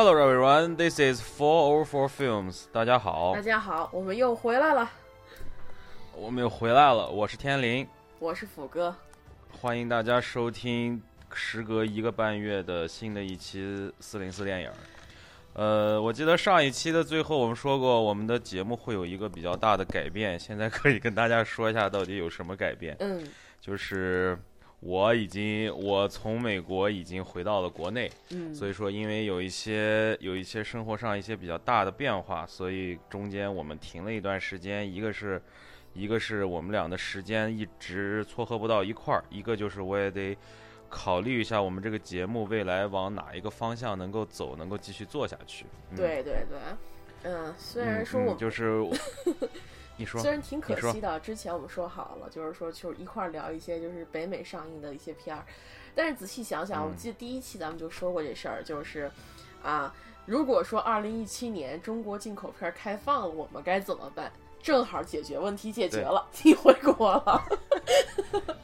Hello everyone, this is Four Over Four Films。大家好大，家好，我们又回来了，我们又回来了，我是天林，我是虎哥。欢迎大家收听时隔一个半月的新的一期四零四电影。呃，我记得上一期的最后我们说过，我们的节目会有一个比较大的改变，现在可以跟大家说一下到底有什么改变。嗯，就是我已经我从美国已经回到了国内，嗯，所以说因为有一些有一些生活上一些比较大的变化，所以中间我们停了一段时间。一个是，一个是我们俩的时间一直撮合不到一块儿，一个就是我也得考虑一下我们这个节目未来往哪一个方向能够走，能够继续做下去。嗯、对对对，嗯，虽然嗯，说我就是 你说虽然挺可惜的，之前我们说好了，就是说就一块儿聊一些就是北美上映的一些片儿，但是仔细想想，我嗯记得第一期咱们就说过这事儿，就是啊，如果说二零一七年中国进口片儿开放了，我们该怎么办？正好解决问题解决了，你回国了，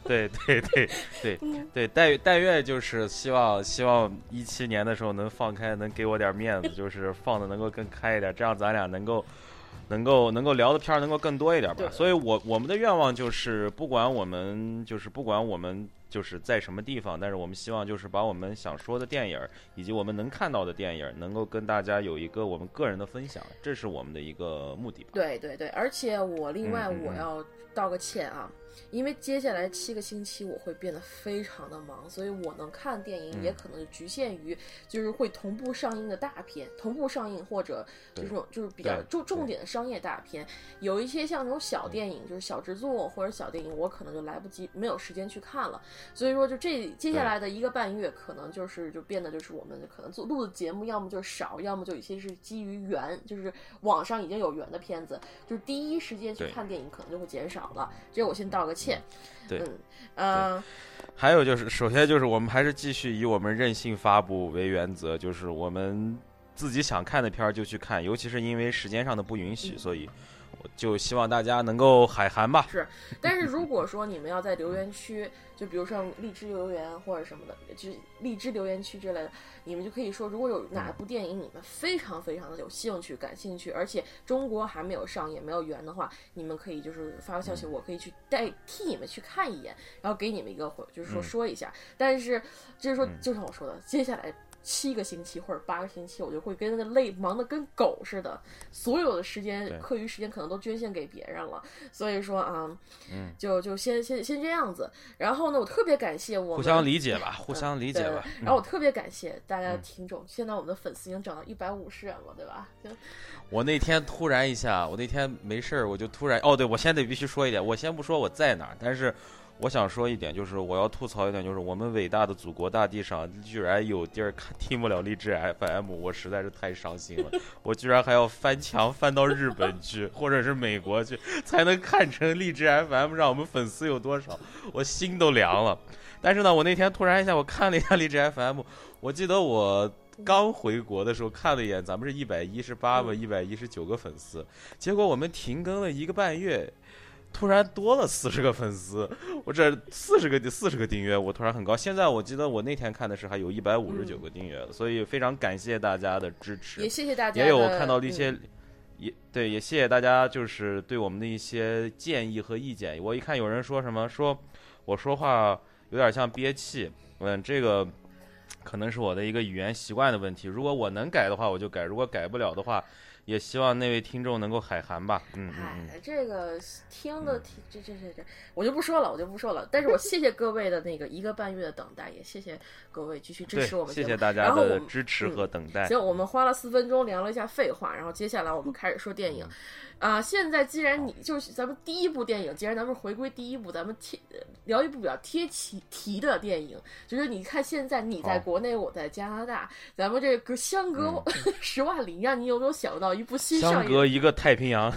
对对对对对，但但愿就是希望希望一七年的时候能放开，能给我点面子，就是放的能够更开一点，这样咱俩能够能够能够聊的片儿能够更多一点吧。所以我我们的愿望就是，不管我们就是不管我们就是在什么地方，但是我们希望就是把我们想说的电影儿以及我们能看到的电影儿，能够跟大家有一个我们个人的分享，这是我们的一个目的吧。对对对，而且我另外我要道个歉啊，因为接下来七个星期我会变得非常的忙，所以我能看电影也嗯。可能就局限于就是会同步上映的大片，同步上映或者这对种就是比较重重点的商业大片，有一些像那种小电影，就是小制作或者小电影，我可能就来不及没有时间去看了，所以说就这接下来的一个半月，可能就是就变得就是我们可能做录的节目，要么就是少，要么就有些是基于原，就是网上已经有原的片子，就是第一时间去看电影可能就会减少了。这我先道个歉。对嗯，呃，还有就是，首先就是我们还是继续以我们任性发布为原则，就是我们自己想看的片儿就去看，尤其是因为时间上的不允许，嗯所以我就希望大家能够海涵吧。是，但是如果说你们要在留言区，就比如像荔枝留言或者什么的，就荔枝留言区之类的，你们就可以说，如果有哪部电影你们非常非常的有兴趣、感兴趣，而且中国还没有上也没有源的话，你们可以就是发个消息，我可以去代替你们去看一眼，然后给你们一个回，就是说嗯说一下。但是就是说嗯，就像我说的，接下来。七个星期或者八个星期，我就会跟那个累忙的跟狗似的，所有的时间课余时间可能都捐献给别人了。所以说啊，嗯，就就先先先这样子。然后呢，我特别感谢我们互相理解吧，互相理解对吧。然后我特别感谢大家的嗯听众，现在我们的粉丝已经涨到一百五十人了，对吧？我那天突然一下，我那天没事儿，我就突然哦，对我现在得必须说一点，我先不说我在哪儿，但是我想说一点，就是我要吐槽一点，就是我们伟大的祖国大地上居然有地儿看 听不了荔枝 FM，我实在是太伤心了。我居然还要翻墙翻到日本去，或者是美国去，才能看成荔枝 FM，让我们粉丝有多少，我心都凉了。但是呢，我那天突然一下，我看了一下荔枝 FM，我记得我刚回国的时候看了一眼，咱们是一百一十八吧，一百一十九个粉丝，结果我们停更了一个半月，突然多了四十个粉丝，我这四十个四十个订阅，我突然很高。现在我记得我那天看的是还有一百五十九个订阅了，所以非常感谢大家的支持也。谢谢大家。也有我看到的一些，嗯也对，也谢谢大家，就是对我们的一些建议和意见。我一看有人说什么，说我说话有点像憋气，嗯，这个可能是我的一个语言习惯的问题。如果我能改的话，我就改；如果改不了的话，也希望那位听众能够海涵吧。嗯嗯嗯。哎，这个听的听这这这这，我就不说了，我就不说了。但是我谢谢各位的那个一个半月的等待，也谢谢各位继续支持我，们。谢谢大家的支持和等待。行，我们花了四分钟聊了一下废话，然后接下来我们开始说电影。啊、现在既然你就是咱们第一部电影，既然咱们回归第一部，咱们贴聊一部比较贴题题的电影，就是你看现在你在国内，我在加拿大，咱们这个相隔 十万里，让你有没有想到一部新上映相隔一个太平洋，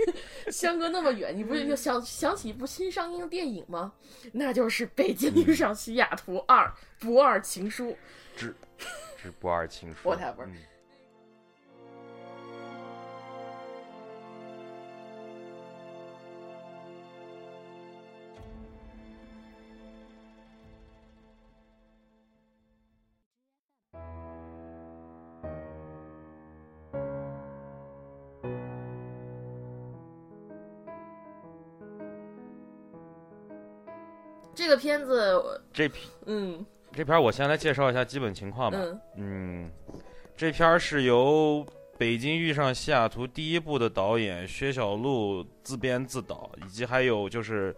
相隔那么远，你不是就想想起一部新上映的电影吗？那就是《北京遇上西雅图二：不二情书》。之之不二情书。Whatever 嗯这个片子，这片嗯这片儿我先来介绍一下基本情况吧。嗯嗯，这片儿是由《北京遇上西雅图》第一部的导演薛晓路自编自导，以及还有就是，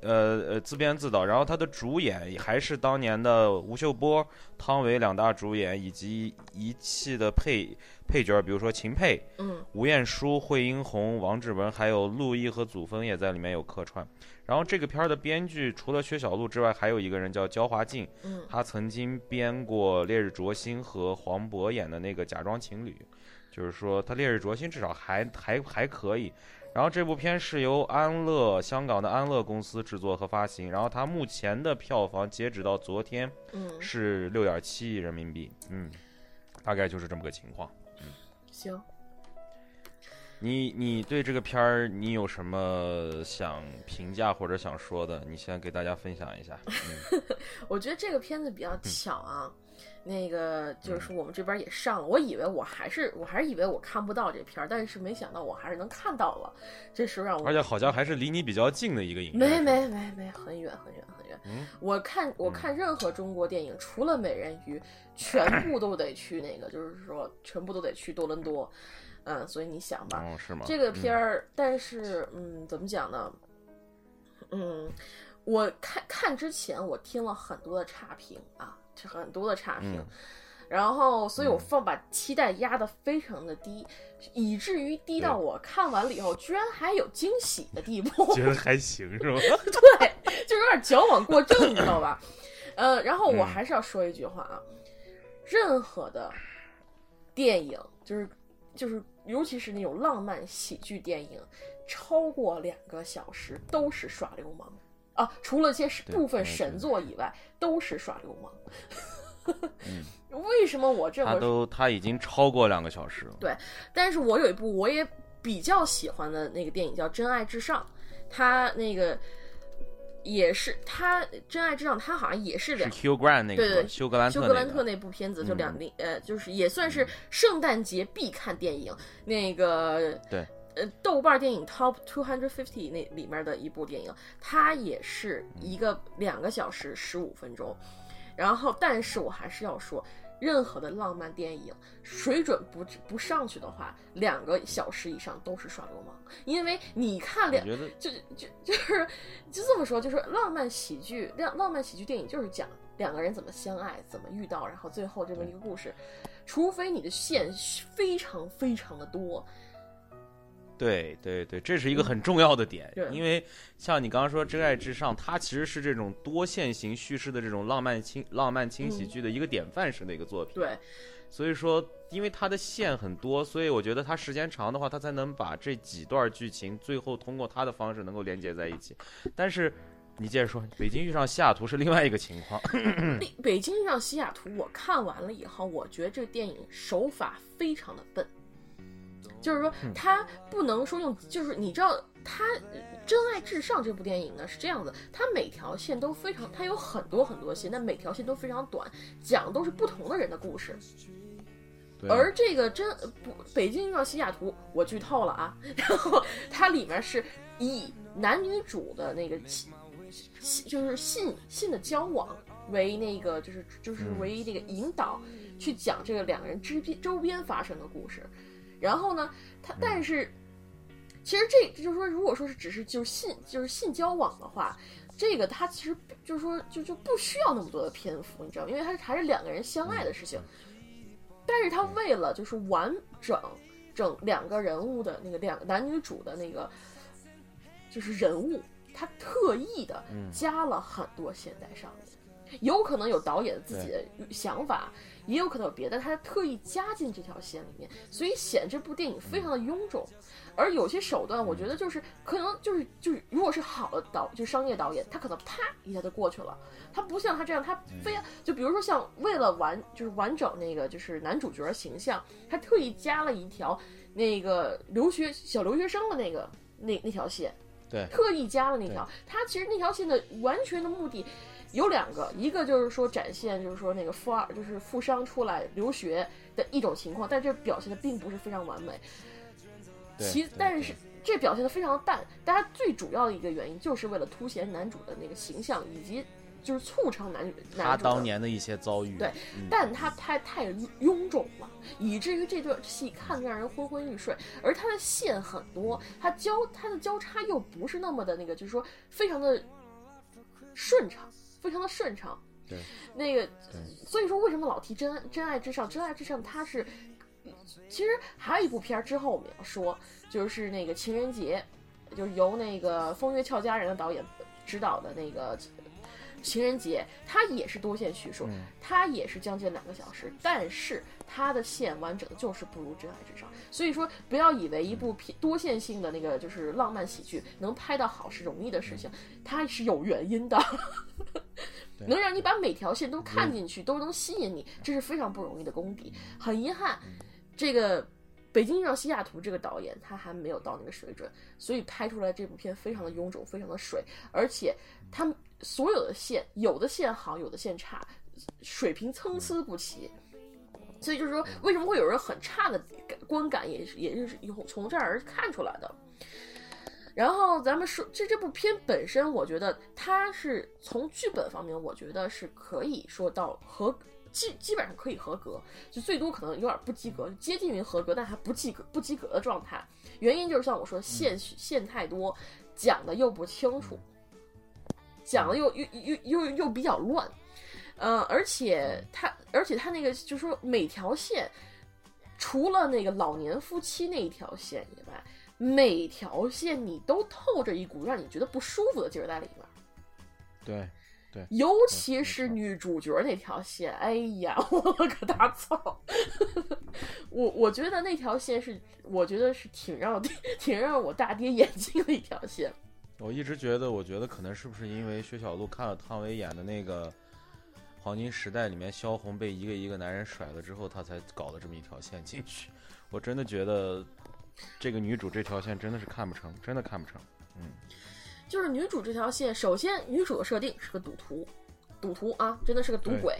呃呃自编自导，然后他的主演还是当年的吴秀波、汤唯两大主演，以及一汽的配配角，比如说秦沛、嗯吴彦姝、惠英红、王志文，还有陆毅和祖峰也在里面有客串。然后这个片儿的编剧除了薛晓路之外，还有一个人叫焦华静，嗯他曾经编过《烈日灼心》和黄渤演的那个《假装情侣》，就是说他《烈日灼心》至少还还还可以。然后这部片是由安乐香港的安乐公司制作和发行，然后它目前的票房截止到昨天嗯，是六点七亿人民币，嗯，大概就是这么个情况。嗯行。你你对这个片儿你有什么想评价或者想说的？你先给大家分享一下。嗯 我觉得这个片子比较巧啊，那个就是说我们这边也上了，我以为我还是我还是以为我看不到这片儿，但是没想到我还是能看到了，这时候让我而且好像还是离你比较近的一个影院。没没没没很远很远很远。嗯我看我看任何中国电影，除了美人鱼，全部都得去那个，就是说全部都得去多伦多。嗯，所以你想吧，哦，是吗？这个片儿，但是嗯，怎么讲呢？嗯，我看看之前我听了很多的差评啊，这很多的差评，嗯然后所以我放把期待压得非常的低，以至于低到我看完了以后，居然还有惊喜的地步。觉得还行是吗？对，就有点矫枉过正，你知道吧？呃，然后我嗯还是要说一句话啊，任何的电影，就是就是，尤其是那种浪漫喜剧电影，超过两个小时都是耍流氓啊！除了一些对部分神作以外，都是耍流氓。嗯 为什么我这都他已经超过两个小时了。对但是我有一部我也比较喜欢的那个电影叫《真爱至上》，它那个也是他《真爱至上》，他好像也是是两 Hugh Grant 那个对对休格兰特休格兰特那部片子，就嗯两零、呃，就是也算是圣诞节必看电影。那个对，呃，豆瓣电影 Top Two Hundred Fifty 那里面的一部电影，它也是一个两个小时十五分钟。然后，但是我还是要说，任何的浪漫电影水准不不上去的话，两个小时以上都是耍流氓。因为你看两就就就是就这么说，就是浪漫喜剧，浪浪漫喜剧电影就是讲两个人怎么相爱，怎么遇到，然后最后这么一个故事。除非你的线非常非常的多，对对对，这是一个很重要的点，对因为像你刚刚说《真爱至上》，它其实是这种多线型叙事的这种浪漫轻浪漫轻喜剧的一个典范式的一个作品。对，所以说，因为它的线很多，所以我觉得它时间长的话，它才能把这几段剧情最后通过它的方式能够连接在一起。但是你接着说，《北京遇上西雅图》是另外一个情况。北北京遇上西雅图，我看完了以后，我觉得这个电影手法非常的笨，就是说嗯它不能说用，就是你知道他《真爱至上》这部电影呢是这样子，它每条线都非常，它有很多很多线，但每条线都非常短，讲的都是不同的人的故事。而这个真不北京遇上西雅图，我剧透了啊。然后它里面是以男女主的那个就是信信的交往为那个就是就是嗯为那个引导，去讲这个两个人之边周边发生的故事。然后呢，他但是其实这就是说，如果说是只是就是性就是性交往的话。这个他其实就是说，就就不需要那么多的篇幅，你知道吗？因为他还是两个人相爱的事情。但是他为了就是完整整两个人物的那个两个男女主的那个就是人物，他特意的嗯加了很多现代上面，有可能有导演自己的想法，也有可能有别的，他特意加进这条线里面，所以显这部电影非常的臃肿。而有些手段，我觉得就是可能就是就是，如果是好的导，就商业导演，他可能啪一下就过去了。他不像他这样，他非要就比如说像为了完就是完整那个就是男主角形象，他特意加了一条那个留学小留学生的那个那那条线，对特意加了那条。他其实那条线的完全的目的有两个，一个就是说展现就是说那个富二就是富商出来留学的一种情况，但这表现的并不是非常完美。其但是这表现的非常淡。大家最主要的一个原因就是为了凸显男主的那个形象，以及就是促成男女他男主的当年的一些遭遇，对嗯但他太太臃肿了，以至于这段戏看着让人昏昏欲睡。而他的线很多，他交他的交叉又不是那么的那个，就是说非常的顺畅，非常的顺畅。对，那个，所以说为什么老提真爱真爱至上？真爱至上，它是其实还有一部片儿之后我们要说，就是那个情人节，就是由那个风月俏佳人的导演指导的那个。情人节，它也是多线叙述，嗯它也是将近两个小时，但是它的线完整的就是不如《真爱至上》。所以说，不要以为一部片多线性的那个就是浪漫喜剧能拍到好是容易的事情，它是有原因的。对能让你把每条线都看进去，都能吸引你，这是非常不容易的功底。很遗憾，这个《北京遇上西雅图》这个导演他还没有到那个水准，所以拍出来这部片非常的臃肿，非常的水，而且他们所有的线，有的线好，有的线差，水平参差不齐。所以就是说，为什么会有人很差的感观感，也是也是有从这儿看出来的。然后咱们说，这这部片本身，我觉得它是从剧本方面，我觉得是可以说到合基基本上可以合格，就最多可能有点不及格，接近于合格，但还不及格不及格的状态。原因就是像我说，线线太多，讲的又不清楚，讲的又又又又又比较乱，呃，而且他而且他那个就是说每条线，除了那个老年夫妻那一条线以外。每条线你都透着一股让你觉得不舒服的劲儿在里面，对对，尤其是女主角那条线，哎呀，我了个大操！我我觉得那条线是，我觉得是挺让挺让我大跌眼镜的一条线。我一直觉得，我觉得可能是不是因为薛晓璐看了汤唯演的那个《黄金时代》里面萧红被一个一个男人甩了之后，她才搞了这么一条线进去。我真的觉得。这个女主这条线真的是看不成，真的看不成。嗯，就是女主这条线，首先女主的设定是个赌徒，赌徒啊，真的是个赌鬼。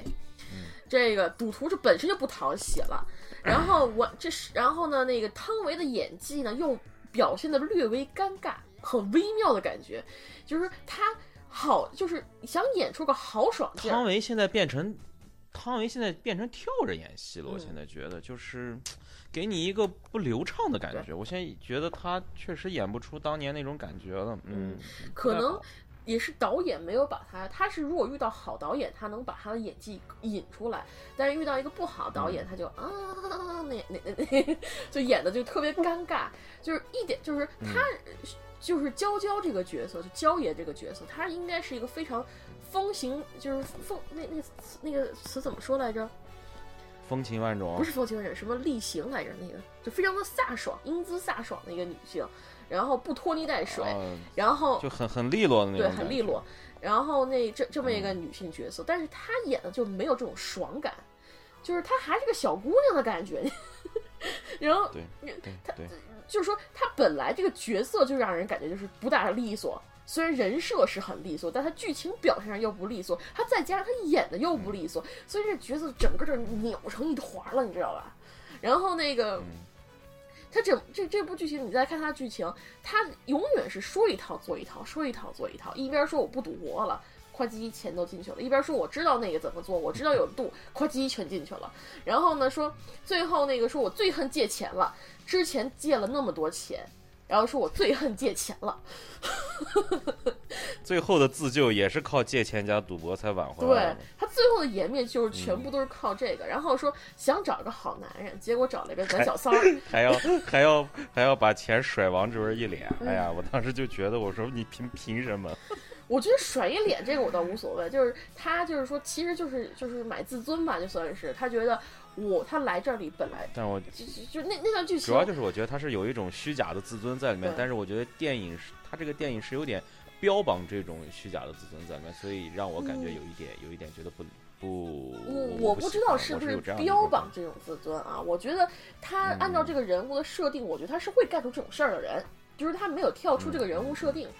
嗯，这个赌徒这本身就不讨喜了。然后我这是，然后呢，那个汤唯的演技呢，又表现的略微尴尬，很微妙的感觉，就是他好，就是想演出个豪爽劲。汤唯现在变成，汤唯现在变成跳着演戏了。嗯我现在觉得就是。给你一个不流畅的感觉，我现在觉得他确实演不出当年那种感觉了。嗯，可能也是导演没有把他，他是如果遇到好导演，他能把他的演技引出来，但是遇到一个不好导演，他就啊那那那那 就演的就特别尴尬，就是一点就是他就是娇娇这个角色，就娇爷这个角色，他应该是一个非常风行，就是风那那词那个词怎么说来着？风情万种，不是风情万种，什么厉行来着？那个就非常的飒爽，英姿飒爽的一个女性，然后不拖泥带水，呃、然后就很很利落的那种，对，很利落。然后那这这么一个女性角色，嗯、但是她演的就没有这种爽感，就是她还是个小姑娘的感觉。然后，对她就是说，她本来这个角色就让人感觉就是不大利索。虽然人设是很利索，但她剧情表现上又不利索，她再加上她演的又不利索，所以这角色整个就扭成一团了，你知道吧？然后那个，他整这这部剧情，你再看他剧情，他永远是说一套做一套，说一套做一套，一边说我不赌博了，夸叽钱都进去了，一边说我知道那个怎么做，我知道有度，夸叽全进去了。然后呢，说最后那个说我最恨借钱了，之前借了那么多钱。然后说我最恨借钱了，最后的自救也是靠借钱加赌博才挽回来。对他最后的颜面就是全部都是靠这个。嗯、然后说想找个好男人，结果找了一个咱小三儿，还要 还要还要把钱甩王志文一脸。哎呀，我当时就觉得，我说你凭凭什么？我觉得甩一脸这个我倒无所谓，就是他就是说，其实就是就是买自尊吧，就算是他觉得。我他来这里本来，但我就就那那段剧情，主要就是我觉得他是有一种虚假的自尊在里面，但是我觉得电影是他这个电影是有点标榜这种虚假的自尊在里面，所以让我感觉有一点、嗯、有一点觉得不不。我我不知道是不是标榜这种自尊啊，我觉得他按照这个人物的设定，嗯、我觉得他是会干出这种事儿的人，就是他没有跳出这个人物设定，嗯、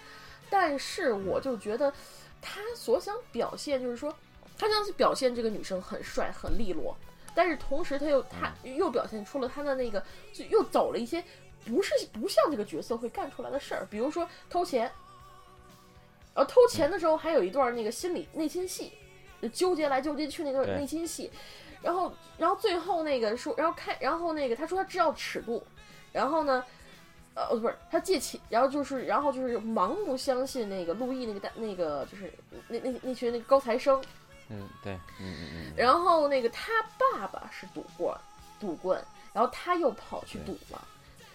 但是我就觉得他所想表现就是说，他想表现这个女生很帅很利落。但是同时，他又他又表现出了他的那个，就又走了一些不是不像这个角色会干出来的事儿，比如说偷钱，呃偷钱的时候还有一段那个心理内心戏，就纠结来纠结去那段内心戏，然后然后最后那个说，然后开，然后那个他说他知道尺度，然后呢。呃，不是他借钱，然后就是，然后就是盲目相信那个陆毅那个大那个就是那那那群那个高材生，嗯，对，嗯嗯嗯，然后那个他爸爸是赌棍，赌棍，然后他又跑去赌了，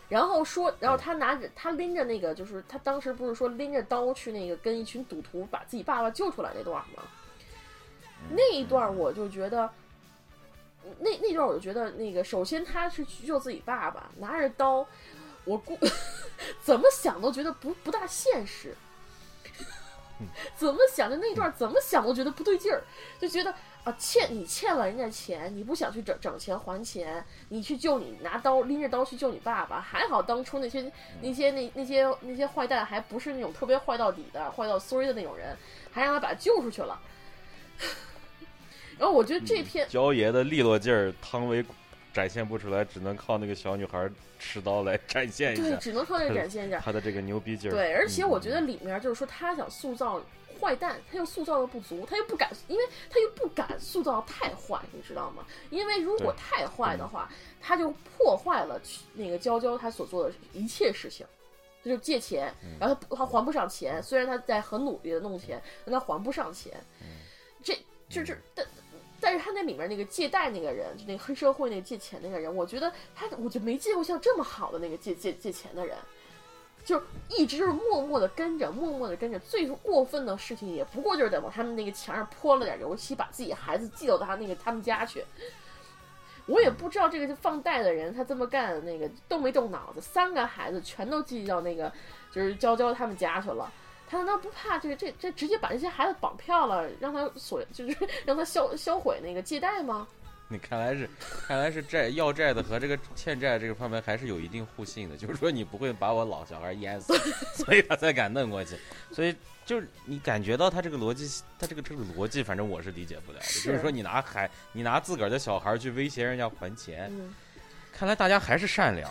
然后说，然后他拿着他拎着那个，就是他当时不是说拎着刀去那个跟一群赌徒把自己爸爸救出来那段吗？那一段我就觉得，那那段我就觉得那个，首先他是去救自己爸爸，拿着刀，我估 怎么想都觉得不不大现实。怎么想的那段怎么想都觉得不对劲儿，就觉得啊欠你欠了人家钱，你不想去整整钱还钱，你去救你拿刀拎着刀去救你爸爸，还好当初那些那些那那些那些坏蛋还不是那种特别坏到底的坏到衰的那种人，还让他把他救出去了。然后我觉得这篇焦爷的利落劲儿，汤唯展现不出来，只能靠那个小女孩持刀来展现一下对只能靠这个展现一下。她的这个牛逼劲儿。对，而且嗯我觉得里面就是说他想塑造坏蛋，他又塑造的不足，他又不敢，因为他又不敢塑造太坏，你知道吗？因为如果太坏的话，他就破坏了那个娇娇她所做的一切事情。他就借钱，嗯然后他还不上钱，虽然他在很努力的弄钱，但他还不上钱。嗯这就是但但是他那里面那个借贷那个人，就那个黑社会那个借钱那个人，我觉得他我就没见过像这么好的那个借借借钱的人。就一直就是默默的跟着，默默的跟着。最过分的事情也不过就是在往他们那个墙上泼了点油漆，把自己孩子寄到他那个他们家去。我也不知道这个就放贷的人他这么干，那个动没动脑子？三个孩子全都寄到那个就是娇娇他们家去了。他难道不怕这个这这直接把这些孩子绑票了，让他所 就是让他销销毁那个借贷吗？你看来是，看来是债要债的和这个欠债这个方面还是有一定互信的，就是说你不会把我老小孩淹死，所以他才敢弄过去。所以就是你感觉到他这个逻辑，他这个这个逻辑，反正我是理解不了的。就是说你拿孩，你拿自个儿的小孩去威胁人家还钱，嗯，看来大家还是善良，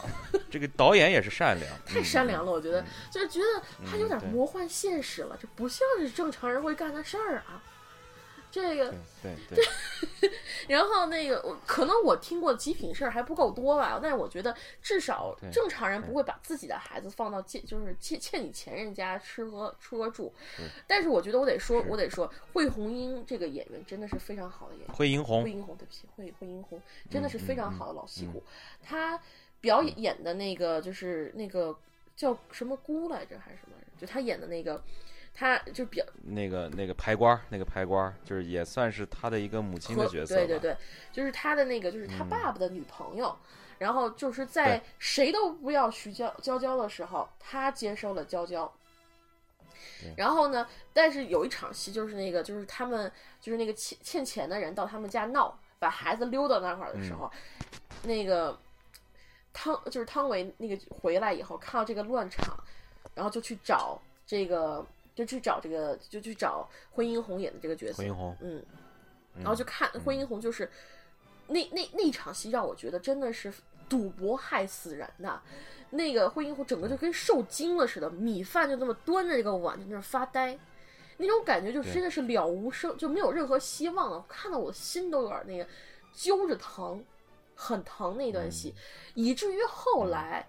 这个导演也是善良，太善良了，我觉得嗯就是觉得他有点魔幻现实了，这不像是正常人会干的事儿啊。这个，对对对，然后那个，我可能我听过极品事儿还不够多吧，但是我觉得至少正常人不会把自己的孩子放到借，就是欠欠你前任家吃喝吃喝住。但是我觉得我得说，我得说，惠红英这个演员真的是非常好的演员。惠英红惠，英红，对不起，惠惠英红真的是嗯非常嗯好的老戏嗯骨。他表演演的那个就是那个叫什么姑来着，还是什么？就他演的那个，她就表那个那个排官儿，那个排官儿，就是也算是他的一个母亲的角色对对对，就是他的那个就是他嗯爸爸的女朋友。然后就是在谁都不要徐娇娇娇的时候，他接收了娇娇。然后呢，但是有一场戏就是那个，就是他们就是那个欠欠钱的人到他们家闹，把孩子溜到那块儿的时候，那个汤就是汤唯那个回来以后看到这个乱场，然后就去找这个，就去找这个，就去找惠英红演的这个角色嗯，然然后就看惠英红，就是、那那那场戏让我觉得真的是赌博害死人呐。那个惠英红整个就跟受惊了似的，米饭就那么端着这个碗在那儿发呆，那种感觉就真的是了无生，就没有任何希望了。看到我心都有点那个揪着疼，很疼那段戏，以至于后来。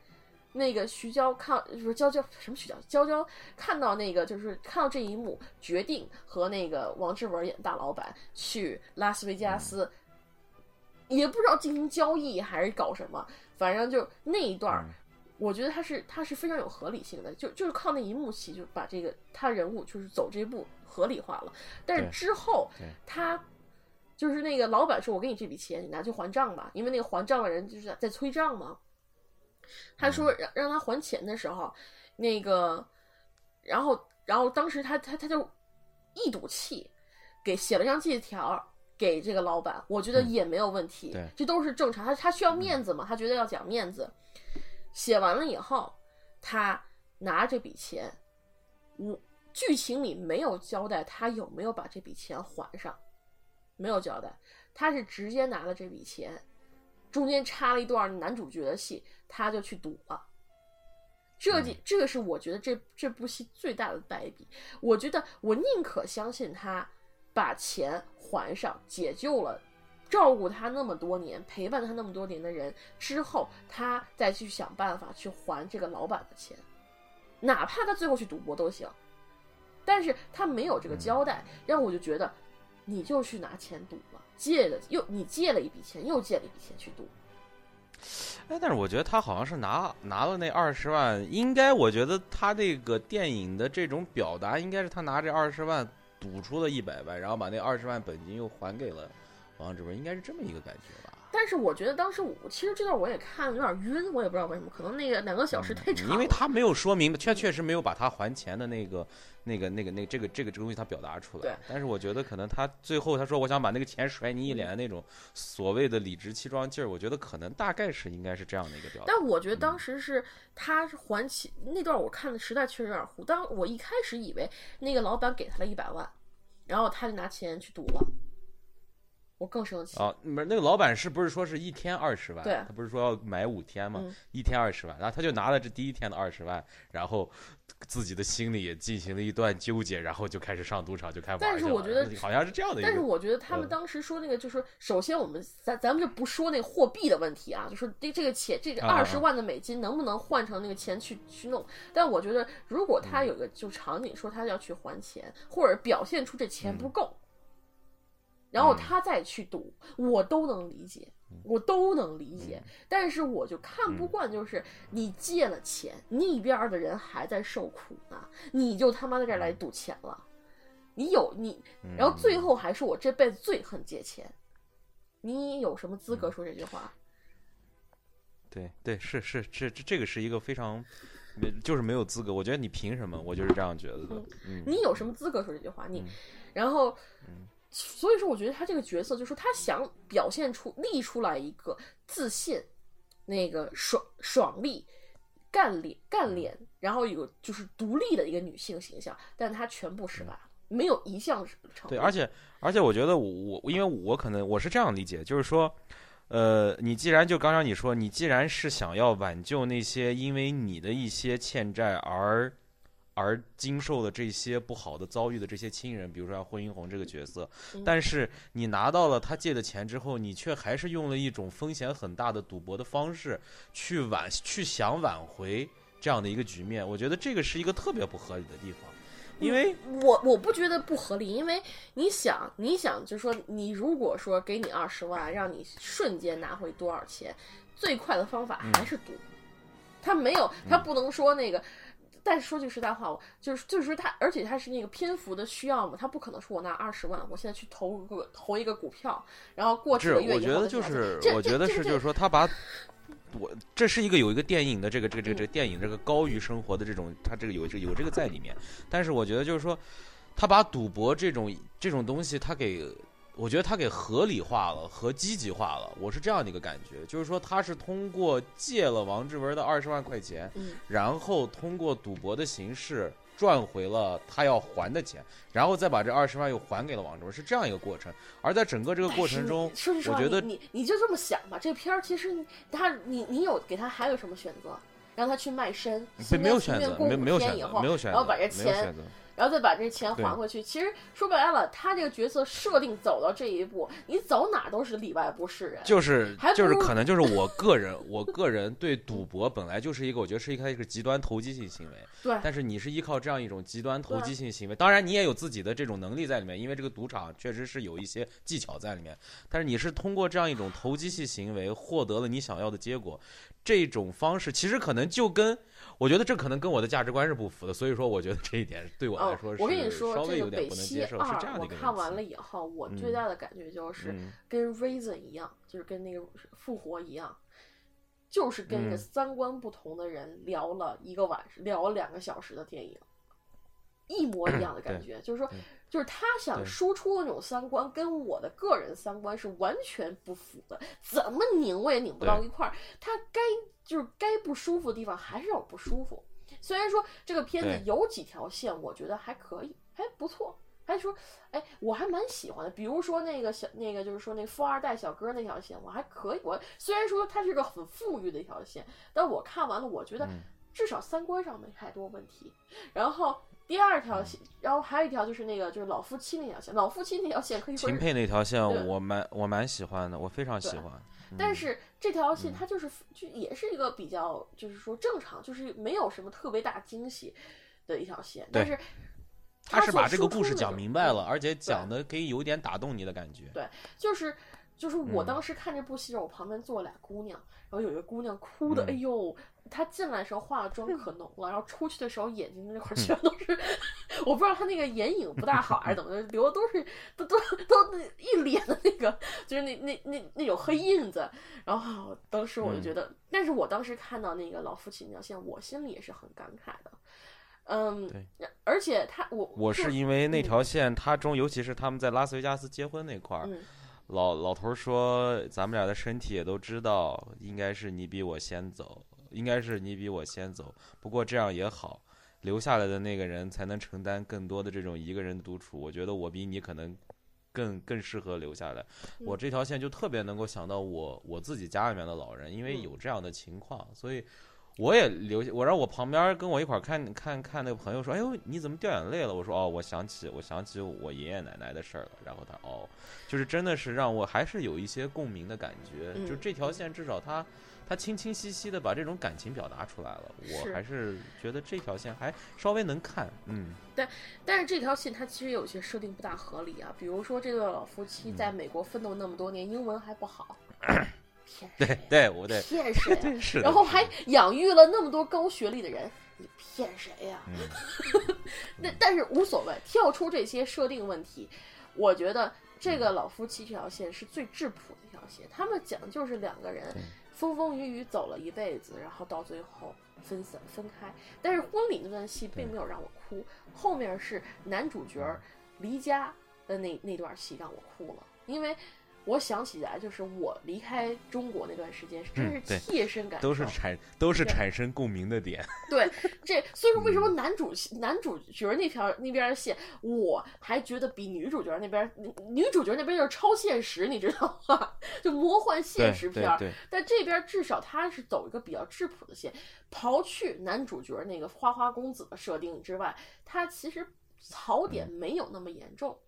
那个徐娇看，就是娇娇什么徐娇，娇娇看到那个就是看到这一幕，决定和那个王志文演大老板去拉斯维加斯，也不知道进行交易还是搞什么，反正就那一段我觉得他是他是非常有合理性的，就就是靠那一幕戏就把这个他人物就是走这一步合理化了，但是之后他。就是那个老板说：“我给你这笔钱，你拿去还账吧。”因为那个还账的人就是在催账嘛。他说让让他还钱的时候，那个，然后然后当时他他他就一赌气，给写了张借条给这个老板，我觉得也没有问题，对这都是正常。他他需要面子嘛，他觉得要讲面子。写完了以后，他拿这笔钱，我剧情里没有交代他有没有把这笔钱还上，没有交代，他是直接拿了这笔钱，中间插了一段男主角的戏，他就去赌了。这件这个是我觉得这这部戏最大的败笔。我觉得我宁可相信他把钱还上，解救了照顾他那么多年、陪伴他那么多年的人之后，他再去想办法去还这个老板的钱，哪怕他最后去赌博都行。但是他没有这个交代，让我就觉得你就去拿钱赌了，借的又你借了一笔钱，又借了一笔钱去赌。哎，但是我觉得他好像是拿拿了那二十万，应该我觉得他这个电影的这种表达，应该是他拿这二十万赌出了一百万，然后把那二十万本金又还给了王志文，应该是这么一个感觉吧。但是我觉得当时我其实这段我也看有点晕，我也不知道为什么，可能那个两个小时太长因为他没有说明，确确实没有把他还钱的那个、那个、那个、那这个、这个这个东西他表达出对来。但是我觉得可能他最后他说我想把那个钱甩你一脸的那种所谓的理直气壮劲儿，我觉得可能大概是应该是这样的一个表达。但我觉得当时是他是还钱那段，我看的实在确实有点糊。当我一开始以为那个老板给他了一百万，然后他就拿钱去赌了，我更生气。啊，不是那个老板是不是说是一天二十万？对他不是说要买五天吗？嗯一天二十万，然后他就拿了这第一天的二十万，然后自己的心里也进行了一段纠结，然后就开始上赌场就开始玩但是我觉得好像是这样的一个。但是我觉得他们嗯当时说那个，就是首先我们咱咱们就不说那个货币的问题啊，就说这这个钱这个二十万的美金能不能换成那个钱去去弄？但我觉得如果嗯他有个就场景说他要去还钱，或者表现出这钱不够，然后他再去赌，我都能理解。我都能理解，但是我就看不惯，就是你借了钱，那边的人还在受苦呢，你就他妈在这来赌钱了，你有你，然后最后还是我这辈子最恨借钱，你有什么资格说这句话？对对是是是这这个是一个非常，没就是没有资格。我觉得你凭什么？我就是这样觉得的。嗯，你有什么资格说这句话？你，然后，所以说，我觉得他这个角色，就是说他想表现出立出来一个自信、那个爽爽利、干练干练，然后有就是独立的一个女性形象，但他全部失败了，没有一项成功。对，而且而且我觉得我我因为我可能我是这样理解，就是说。呃，你既然就刚刚你说，你既然是想要挽救那些因为你的一些欠债而而经受了这些不好的遭遇的这些亲人，比如说像惠英红这个角色，嗯但是你拿到了他借的钱之后，你却还是用了一种风险很大的赌博的方式去挽去想挽回这样的一个局面，我觉得这个是一个特别不合理的地方，因为我我不觉得不合理，因为你想，你想，就是说，你如果说给你二十万，让你瞬间拿回多少钱，最快的方法还是赌。他没有，他不能说那个。但是说句实在话，我就是就是说他，而且他是那个篇幅的需要嘛，他不可能说我拿二十万，我现在去投个投一个股票，然后过几是，个月我觉得就是，我觉得是，就是说他把，我这是一个有一个电影的这个这个这个这个电影这个高于生活的这种，他这个有这有这个在里面，但是我觉得就是说，他把赌博这种这种东西，他给。我觉得他给合理化了和积极化了，我是这样的一个感觉，就是说他是通过借了王志文的二十万块钱，嗯然后通过赌博的形式赚回了他要还的钱，然后再把这二十万又还给了王志文，是这样一个过程。而在整个这个过程中我觉得你你你就这么想吧，这片儿其实他你你有给他还有什么选择？让他去卖身，没有选择，没没有选择，没有选择，然后把这没有钱选择。然后再把这钱还回去。其实说白了，他这个角色设定走到这一步，你走哪都是里外不是人。就是还就是可能就是我个人，我个人对赌博本来就是一个，我觉得是一个一个极端投机性行为。对但是你是依靠这样一种极端投机性行为，当然你也有自己的这种能力在里面，因为这个赌场确实是有一些技巧在里面。但是你是通过这样一种投机性行为获得了你想要的结果，这种方式其实可能就跟我觉得这可能跟我的价值观是不符的，所以说我觉得这一点对我来哦说，是我跟你说，稍微有这个北西点不能接受，是这样二，我的一个看完了。以后，我嗯最大的感觉就是嗯跟 Reason 一样，就是跟那个复活一样，就是跟一个嗯三观不同的人聊了一个晚上，聊了两个小时的电影，一模一样的感觉。就是说，就是他想输出的那种三观，跟我的个人三观是完全不符的，怎么拧我也拧不到一块儿。他该就是该不舒服的地方还是有不舒服。虽然说这个片子有几条线，我觉得还可以，还不错。还说，哎，我还蛮喜欢的。比如说那个小，那个就是说那富二代小哥那条线，我还可以。我虽然说他是个很富裕的一条线，但我看完了，我觉得嗯至少三观上没太多问题。然后第二条线，然后还有一条就是那个就是老夫妻那条线，老夫妻那条线可以秦沛那条线我蛮我蛮喜欢的，我非常喜对欢。但是这条线它就是就也是一个比较就是说正常，就是没有什么特别大惊喜的一条线，但对是他是把这个故事讲明白了，而且讲的可以有点打动你的感觉。对就是就是我嗯。当时看这部戏的时候，我旁边坐了俩姑娘，然后有一个姑娘哭的，嗯。哎呦，她进来的时候化了妆可浓了，然后出去的时候眼睛那块儿全都是，我不知道她那个眼影不大好还是怎么的，流的都是都都都那一脸的那个，就是那那那那种黑印子。然后当时我就觉得，但是我当时看到那个老父亲那条线，我心里也是很感慨的。嗯对，而且他我我是因为那嗯。条线，它中尤其是他们在拉斯维加斯结婚那块儿，嗯老老头儿说，咱们俩的身体也都知道，应该是你比我先走，应该是你比我先走。不过这样也好，留下来的那个人才能承担更多的这种一个人独处。我觉得我比你可能更更适合留下来。我嗯这条线就特别能够想到我我自己家里面的老人，因为嗯有这样的情况，所以。我也留下，我让我旁边跟我一块儿看看看那个朋友说：“哎呦，你怎么掉眼泪了？”我说：“哦，我想起我想起我爷爷奶奶的事儿了。”然后他哦，就是真的是让我还是有一些共鸣的感觉。嗯就这条线至少他他清清晰晰的把这种感情表达出来了，我还是觉得这条线还稍微能看。嗯，但但是这条线它其实有些设定不大合理啊，比如说这对老夫嗯妻在美国奋斗那么多年，英文还不好，骗 对谁？对，我得骗谁啊？是。然后还养育了那么多高学历的人，你骗谁呀、嗯 那但是无所谓，跳出这些设定问题，我觉得这个老夫妻这条线是最质朴的一条线。他们讲的就是两个人风风雨雨走了一辈子，然后到最后分散分开。但是婚礼那段戏并没有让我哭，后面是男主角儿离家的那那段戏让我哭了，因为。我想起来，就是我离开中国那段时间，真是切身感受，都是产都是产生共鸣的点。对，这所以说为什么嗯男主男主角那条那边的线，我还觉得比女主角那边女女主角那边就是超现实，你知道吗？就魔幻现实片儿。对对，但这边至少他是走一个比较质朴的线，刨去男主角那个花花公子的设定之外，他其实槽点没有那么严重。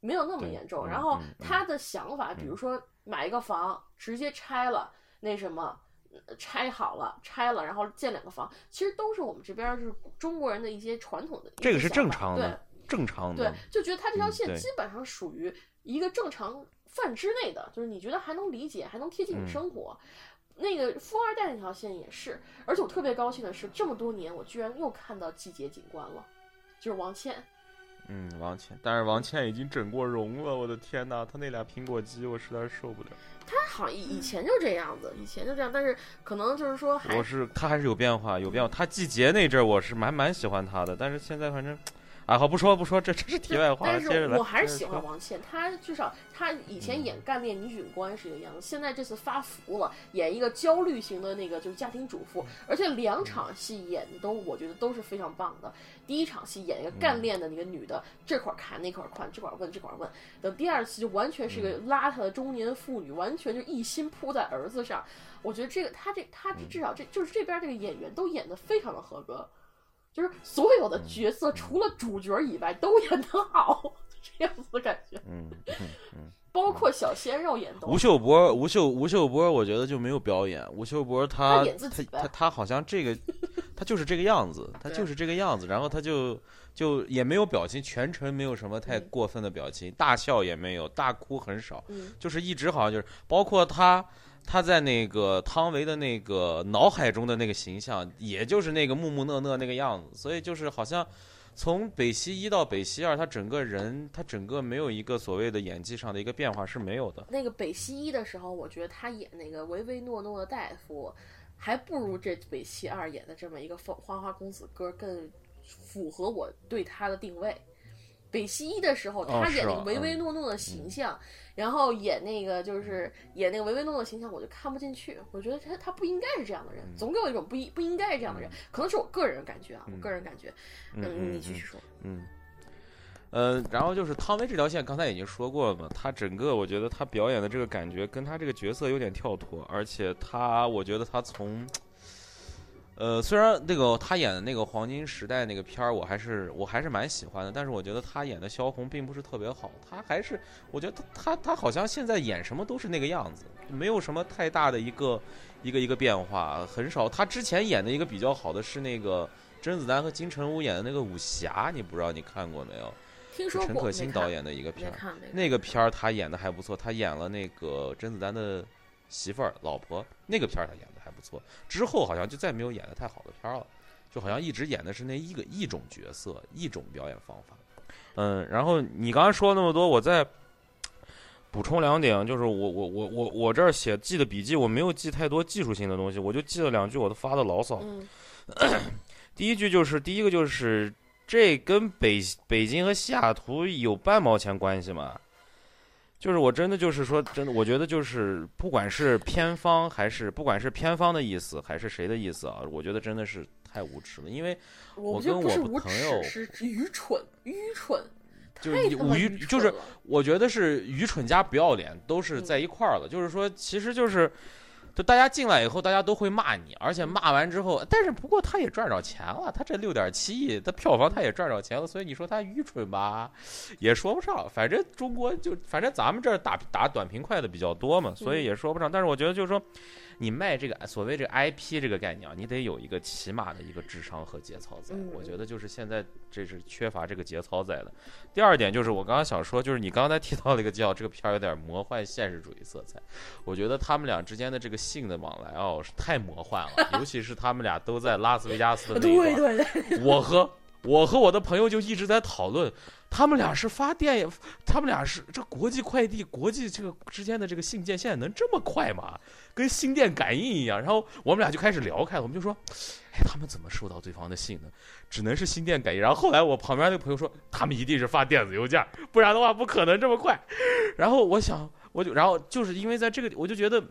没有那么严重，嗯然后他的想法，比如说买一个房，直接拆了，那什么，呃拆好了，拆了，然后建两个房，其实都是我们这边儿就是中国人的一些传统的这个是正常的对常的，对。，就觉得他这条线基本上属于一个正常范之内的，就是你觉得还能理解，还能贴近你嗯生活。那个富二代那条线也是，而且我特别高兴的是，这么多年我居然又看到季节景观了，就是王倩。嗯，王倩，但是王倩已经整过容了，我的天呐，她那俩苹果肌，我实在是受不了。她好像以以前就这样子，以前就这样，但是可能就是说还我是她还是有变化，有变化。她季节那阵儿我是蛮蛮喜欢她的，但是现在反正，啊，好不说不说，这这是题外话，但。是我还是喜欢王倩，她至少她以前演干练女警官是一个样子，现在这次发福了，演一个焦虑型的那个就是家庭主妇，而且两场戏演的都我觉得都是非常棒的。第一场戏演一个干练的那个女的，这块儿看那块儿看，这块儿问这块儿问，等第二次就完全是一个邋遢的中年妇女，完全就一心扑在儿子上。我觉得这个她这她至少这就是这边这个演员都演的非常的合格。就是所有的角色除了主角以外都演得好，这样子的感觉。嗯嗯嗯。包括小鲜肉演都吴秀波，吴秀吴秀波，我觉得就没有表演。吴秀波他他他好像这个，他就是这个样子，他就是这个样子。然后他就就也没有表情，全程没有什么太嗯过分的表情，大笑也没有，大哭很少，嗯就是一直好像就是包括他。他在那个汤唯的那个脑海中的那个形象，也就是那个木木讷讷那个样子，所以就是好像从北西一到北西二，他整个人，他整个没有一个所谓的演技上的一个变化是没有的。那个北西一的时候，我觉得他演那个唯唯诺诺的大夫，还不如这北西二演的这么一个花花花公子哥更符合我对他的定位。北西一的时候，他演那个啊唯唯诺诺的形象，然后演那个就是演那个唯唯诺诺形象，我就看不进去。我觉得他他不应该是这样的人，总给我一种不应不应该是这样的人，可能是我个人感觉啊，我个人感觉。嗯你继续说。嗯，呃，然后就是汤唯这条线，刚才已经说过了嘛，他整个我觉得他表演的这个感觉跟他这个角色有点跳脱，而且他，我觉得他从，呃，虽然那个他演的那个黄金时代那个片儿，我还是我还是蛮喜欢的，但是我觉得他演的萧红并不是特别好。他还是我觉得他他他好像现在演什么都是那个样子，没有什么太大的一个一个一个变化，很少。他之前演的一个比较好的是那个甄子丹和金城武演的那个武侠，你不知道你看过没有？听说过，陈可辛导演的一个片儿。那个片儿他演的还不错，他演了那个甄子丹的媳妇儿、老婆，那个片儿他演的还不错。之后好像就再没有演的太好的片儿了，就好像一直演的是那一个一种角色、一种表演方法。嗯，然后你刚才说那么多，我再补充两点，就是我我我我我这儿写记的笔记，我没有记太多技术性的东西，我就记了两句我都发的牢骚。嗯 第一句就是第一个就是这跟北北京和西雅图有半毛钱关系吗？就是我真的就是说真的，我觉得就是不管是偏方还是不管是偏方的意思还是谁的意思啊，我觉得真的是太无耻了，因为我我跟我朋友耻，是愚蠢，愚蠢，就是太他妈愚就是我觉得是愚蠢加不要脸都是嗯在一块儿了。就是说，其实就是，就大家进来以后，大家都会骂你，而且骂完之后，但是不过他也赚着钱了，他这六点七亿，他票房他也赚着钱了，所以你说他愚蠢吧，也说不上。反正中国就反正咱们这儿打打短平快的比较多嘛，所以也说不上。但是我觉得就是说。你卖这个所谓这个 IP 这个概念啊，你得有一个起码的一个智商和节操在。嗯我觉得就是现在这是缺乏这个节操在的。第二点就是我刚刚想说，就是你刚才提到了一个叫这个片儿有点魔幻现实主义色彩，我觉得他们俩之间的这个性的往来哦是太魔幻了，尤其是他们俩都在拉斯维加斯的那一 对段，对对，我和我和我的朋友就一直在讨论，他们俩是发电，他们俩是这国际快递、国际这个之间的这个信件，现在能这么快吗？跟心电感应一样。然后我们俩就开始聊开了，我们就说，哎，他们怎么收到对方的信呢？只能是心电感应。然后后来我旁边那个朋友说，他们一定是发电子邮件，不然的话不可能这么快。然后我想，我就然后就是因为在这个，我就觉得。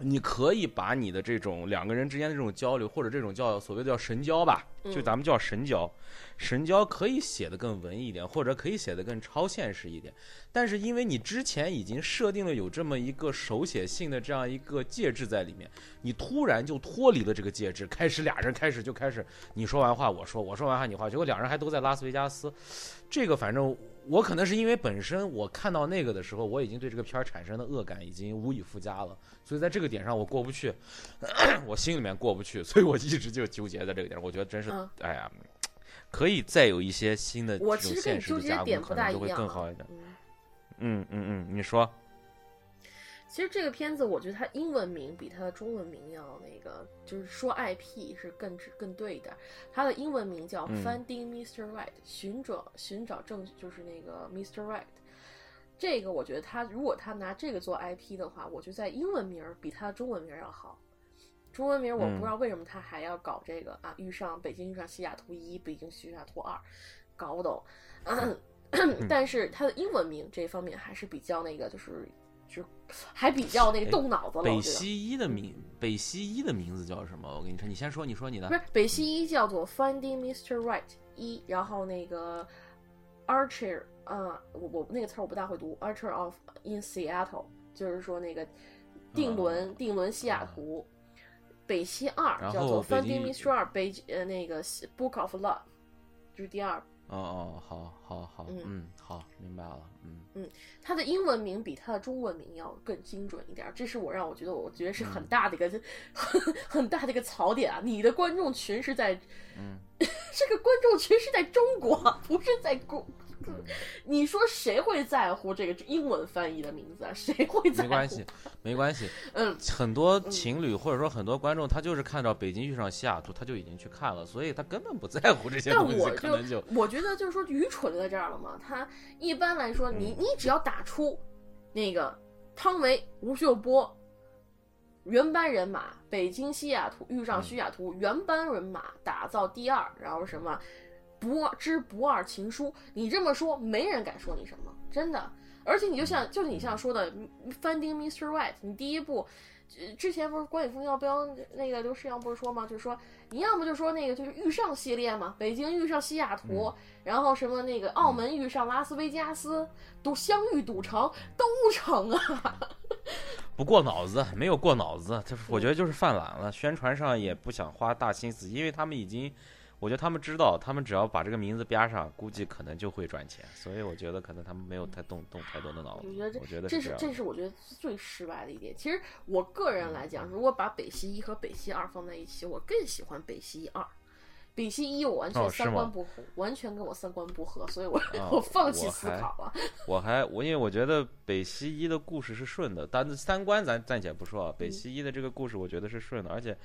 你可以把你的这种两个人之间的这种交流，或者这种叫所谓的叫神交吧，就嗯咱们叫神交，神交可以写的更文艺一点，或者可以写的更超现实一点。但是因为你之前已经设定了有这么一个手写信的这样一个介质在里面，你突然就脱离了这个介质，开始俩人开始就开始你说完话我说，我说完话你话，结果两人还都在拉斯维加斯。这个反正我可能是因为本身我看到那个的时候，我已经对这个片儿产生的恶感已经无以复加了，所以在这个点上我过不去，我心里面过不去，所以我一直就纠结在这个点上。我觉得真是，嗯哎呀，可以再有一些新的我这种现实的加工，可能就会更好一点。嗯嗯嗯嗯，你说，其实这个片子，我觉得它英文名比它的中文名要那个，就是说 IP 是更更对一点。它的英文名叫《嗯 Finding Mr. Right》，寻找寻找证据，就是那个 Mr. Right。这个我觉得他如果他拿这个做 IP 的话，我觉得在英文名儿比他的中文名儿要好。中文名儿我不知道为什么他还要搞这个、啊，遇上北京遇上西雅图一，北京西雅图二，搞不懂。但是他的英文名这方面还是比较那个，就是就还比较那个动脑子了。北西一的名，北西一的名字叫什么？我给你说，你先说，你说你的不。是北西一叫做 Finding Mr. Right 一，然后那个 Archer 啊、我我那个词儿我不大会读，Archer of in Seattle，就是说那个定伦、定伦西雅图。北西二叫做 Finding 京 Mr. 二北呃那个 Book of Love，这是第二哦哦，好好好，嗯嗯，好，明白了，嗯嗯，他的英文名比他的中文名要更精准一点儿，这是我让我觉得，我觉得是嗯很大的一个、很 很大的一个槽点啊！你的观众群是在，嗯，这个观众群是在中国，不是在国。嗯 你说谁会在乎这个英文翻译的名字啊？谁会在乎？没关系，没关系。嗯，很多情侣或者说很多观众，他就是看到北京遇上西雅图，他就已经去看了，所以他根本不在乎这些但东西，我可能就我觉得就是说愚蠢在这儿了嘛。他一般来说，你嗯你只要打出那个汤唯、吴秀波原班人马，北京西雅图遇上西雅图原班人马打造第二，然后什么不二之不二情书，你这么说，没人敢说你什么，真的。而且你就像就是你像说的《Finding Mr. White》，你第一部。呃之前不是关晓峰要标那个刘诗阳不是说吗？就是说你要么就说那个就是遇上系列嘛，北京遇上西雅图，然后什么那个澳门遇上拉斯维加斯，赌相遇赌城都成啊。不过脑子，没有过脑子，这我觉得就是犯懒了。宣传上也不想花大心思，因为他们已经，我觉得他们知道，他们只要把这个名字标上，估计可能就会赚钱。所以我觉得可能他们没有太动动太多的脑子。我觉得这我觉得这是是这是我觉得最失败的一点。其实我个人来讲，如果把北西一和北西二放在一起，我更喜欢北溪二。北西一我完全三观不合，完全跟我三观不合，所以我、啊我放弃思考了。我还我因为我觉得北西一的故事是顺的，但是三观咱暂且不说啊，北西一的这个故事我觉得是顺的，而且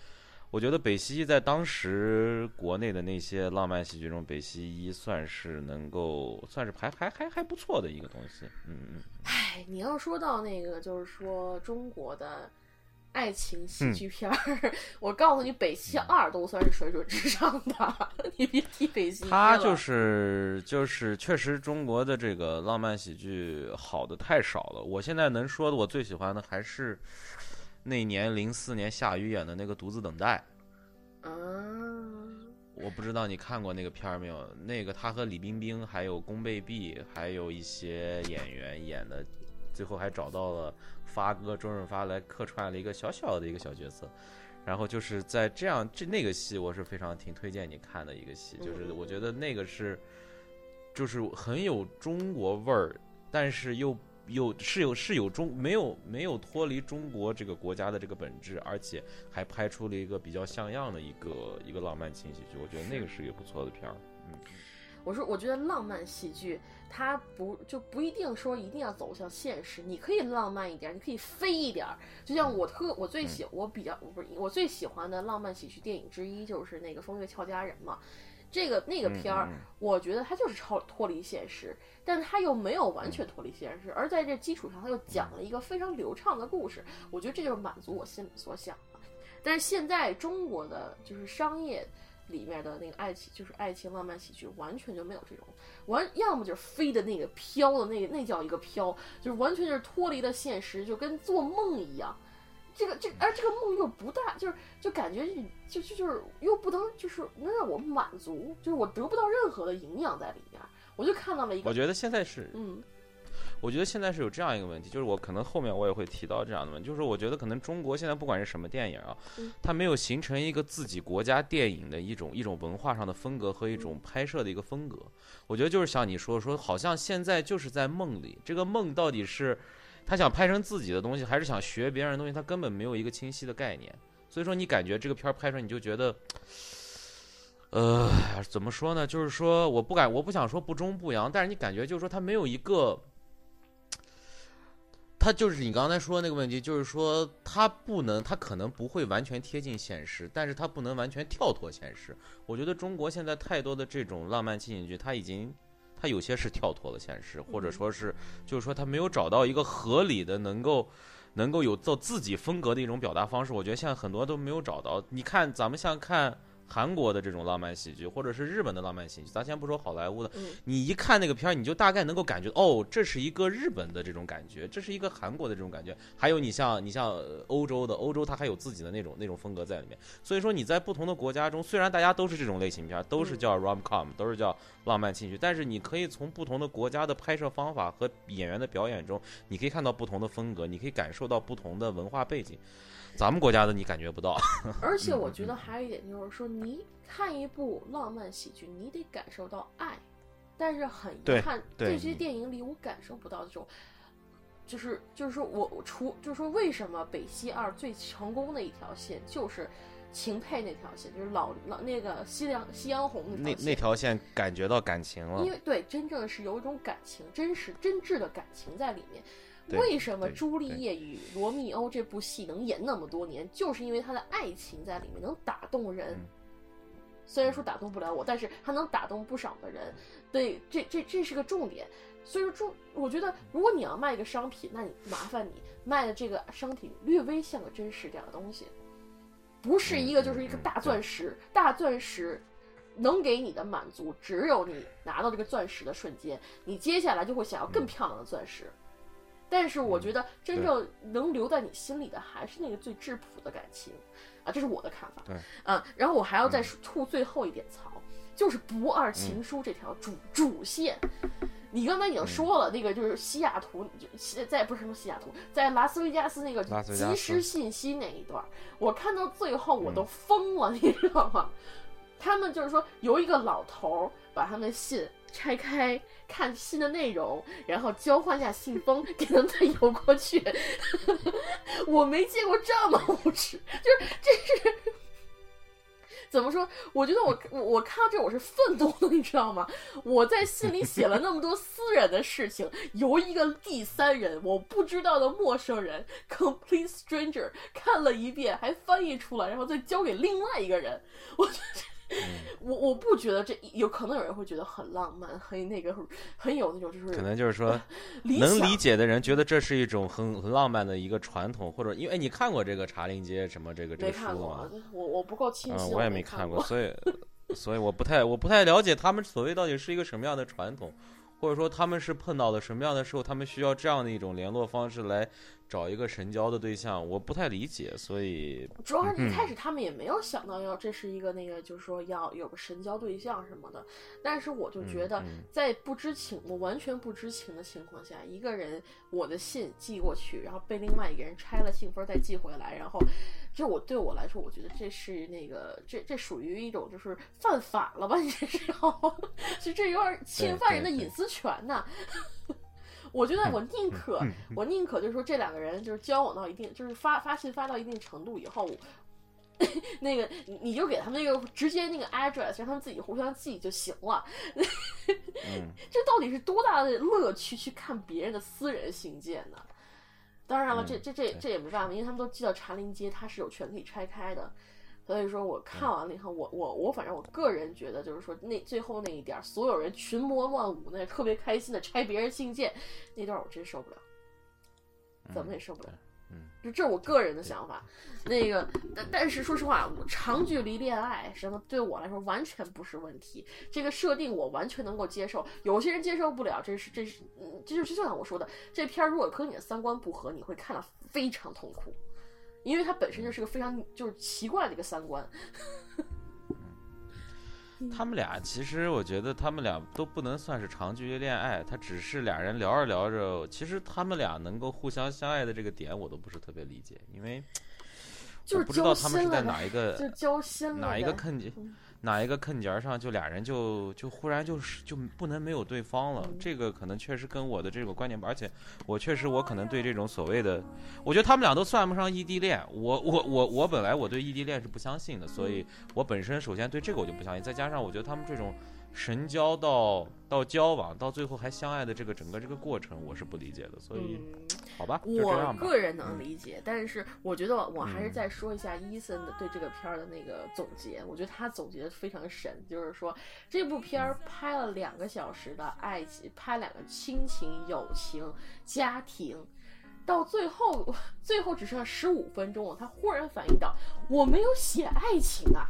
我觉得北西一在当时国内的那些浪漫喜剧中，北西一算是能够算是还还还还不错的一个东西，嗯嗯。哎，你要说到那个，就是说中国的爱情喜嗯剧片儿，我告诉你，北溪二都算是水准之上的，你别提北西一他就是就是确实中国的这个浪漫喜剧好的太少了。我现在能说的，我最喜欢的还是那年零四年夏雨演的那个《独自等待》。啊，我不知道你看过那个片儿没有？那个他和李冰冰还有宫贝碧，还有一些演员演的，最后还找到了发哥周润发来客串了一个小小的一个小角色。然后就是在这样这那个戏，我是非常挺推荐你看的一个戏，就是我觉得那个是，就是很有中国味儿，但是又有是有是有中没有没有脱离中国这个国家的这个本质，而且还拍出了一个比较像样的一个一个浪漫轻喜剧，我觉得那个是一个不错的片儿。嗯，我说，我觉得浪漫喜剧它不就不一定说一定要走向现实，你可以浪漫一点，你可以飞一点儿。就像我特我最喜我比较不是我最喜欢的浪漫喜剧电影之一就是那个《风月俏佳人》嘛。这个那个片儿我觉得它就是超脱离现实，但它又没有完全脱离现实，而在这基础上，它又讲了一个非常流畅的故事。我觉得这就是满足我心里所想的。但是现在中国的就是商业里面的那个爱情，就是爱情浪漫喜剧，完全就没有这种，完要么就是飞的那个飘的那个那叫一个飘，就是完全就是脱离了现实，就跟做梦一样。这个这而这个梦又不大，就是就感觉就就就是又不能就是能让我满足，就是我得不到任何的营养在里面，我就看到了一个我觉得现在是嗯我觉得现在是有这样一个问题，就是我可能后面我也会提到这样的问题，就是我觉得可能中国现在不管是什么电影啊嗯，它没有形成一个自己国家电影的一种一种文化上的风格和一嗯种拍摄的一个风格。我觉得就是像你说说，好像现在就是在梦里，这个梦到底是他想拍成自己的东西，还是想学别人的东西，他根本没有一个清晰的概念。所以说，你感觉这个片儿拍出来，你就觉得。呃，怎么说呢？就是说，我不敢，我不想说不中不洋，但是你感觉就是说，他没有一个，他就是你刚才说的那个问题，就是说他不能，他可能不会完全贴近现实，但是他不能完全跳脱现实。我觉得中国现在太多的这种浪漫情景剧，它已经，它有些是跳脱了现实，或者说是，就是说他没有找到一个合理的能够。能够有做自己风格的一种表达方式，我觉得现在很多都没有找到。你看，咱们像看韩国的这种浪漫喜剧，或者是日本的浪漫喜剧，咱先不说好莱坞的，嗯你一看那个片儿，你就大概能够感觉，哦，这是一个日本的这种感觉，这是一个韩国的这种感觉。还有你像你像呃欧洲的，欧洲它还有自己的那种那种风格在里面。所以说你在不同的国家中，虽然大家都是这种类型片儿，都是叫 rom com，都是叫浪漫轻喜剧，但是你可以从不同的国家的拍摄方法和演员的表演中，你可以看到不同的风格，你可以感受到不同的文化背景。咱们国家的你感觉不到，而且我觉得还有一点就是说，你看一部浪漫喜剧，你得感受到爱，但是很遗憾，对这些电影里我感受不到这种，就是就是说我我除就是说为什么北西二最成功的一条线就是秦沛那条线，就是老老那个夕阳夕阳红那条线那条线感觉到感情了因。为对，真正是有一种感情，真实真挚的感情在里面。对为什么朱丽叶与罗密欧这部戏能演那么多年，就是因为他的爱情在里面能打动人。嗯虽然说打动不了我，但是他能打动不少的人。对，这这这是个重点。所以说，中我觉得，如果你要卖一个商品，那你麻烦你卖的这个商品略微像个真实点的东西，不是一个嗯就是一个大钻石，大钻石能给你的满足，只有你拿到这个钻石的瞬间，你接下来就会想要嗯更漂亮的钻石。但是我觉得真正能留在你心里的还是那个最质朴的感情，啊，这是我的看法。对，嗯，然后我还要再吐最后一点槽，就是不二情书这条主、主线。你刚才已经说了，那个就是西雅图，就西在不是什么西雅图，在拉斯维加斯那个即时信息那一段，我看到最后我嗯都疯了，你知道吗？他们就是说由一个老头儿把他们的信拆开，看信的内容，然后交换一下信封，给他们邮过去。我没见过这么无耻，就是这是。怎么说？我觉得我我我看到这我是愤怒的，你知道吗？我在信里写了那么多私人的事情，由一个第三人我不知道的陌生人 complete stranger 看了一遍，还翻译出来，然后再交给另外一个人，我觉得。我我不觉得这有可能有人会觉得很浪漫，很那个很有那种就是可能就是说理能理解的人觉得这是一种很很浪漫的一个传统，或者因为哎你看过这个茶陵街什么这个这没个书吗？，我我不够清嗯，晰，我也没看过。所以所以我不太我不太了解他们所谓到底是一个什么样的传统，或者说他们是碰到了什么样的时候，他们需要这样的一种联络方式来找一个神交的对象，我不太理解，所以主要是一嗯开始他们也没有想到要这是一个那个，就是说要有个神交对象什么的。但是我就觉得在不知情，我完全不知情的情况下，一个人我的信寄过去，然后被另外一个人拆了信封再寄回来，然后这我对我来说，我觉得这是那个这这属于一种就是犯法了吧？你这是要，就这有点侵犯人的隐私权呐。我觉得我宁可，我宁可就是说这两个人就是交往到一定，就是发发信发到一定程度以后，那个你你就给他们那个直接那个 address，让他们自己互相记就行了。嗯，这到底是多大的乐趣去看别人的私人信件呢？当然了，嗯这这这这也没办法，因为他们都寄到茶林街，他是有权可以拆开的。所以说我看完了以后，我我我反正我个人觉得，就是说那最后那一点儿，所有人群魔乱舞，那特别开心的拆别人信件那段，我真受不了，怎么也受不了。嗯，就这是我个人的想法。那个，但但是说实话，我长距离恋爱什么对我来说完全不是问题，这个设定我完全能够接受。有些人接受不了，这是这是，嗯，这就是就像我说的，这片儿如果和你的三观不合，你会看得非常痛苦，因为他本身就是个非常就是奇怪的一个三观。他们俩其实我觉得他们俩都不能算是长距离恋爱，他只是俩人聊着聊着，其实他们俩能够互相相爱的这个点我都不是特别理解，因为就是我不知道他们是在哪一个就交心哪一个呗坑哪一个坑节儿上，就俩人就就忽然就是就不能没有对方了。嗯这个可能确实跟我的这个观点，而且我确实我可能对这种所谓的，我觉得他们俩都算不上异地恋。我我我我本来我对异地恋是不相信的，所以我本身首先对这个我就不相信。再加上我觉得他们这种神交到到交往到最后还相爱的这个整个这个过程，我是不理解的。所以嗯。好吧，我。个人能嗯理解，但是我觉得我还是嗯再说一下伊森的对这个片儿的那个总结。我觉得他总结的非常神，就是说这部片儿拍了两个小时的爱情，拍两个亲情、友情、家庭，到最后最后只剩十五分钟了，他忽然反应到我没有写爱情啊，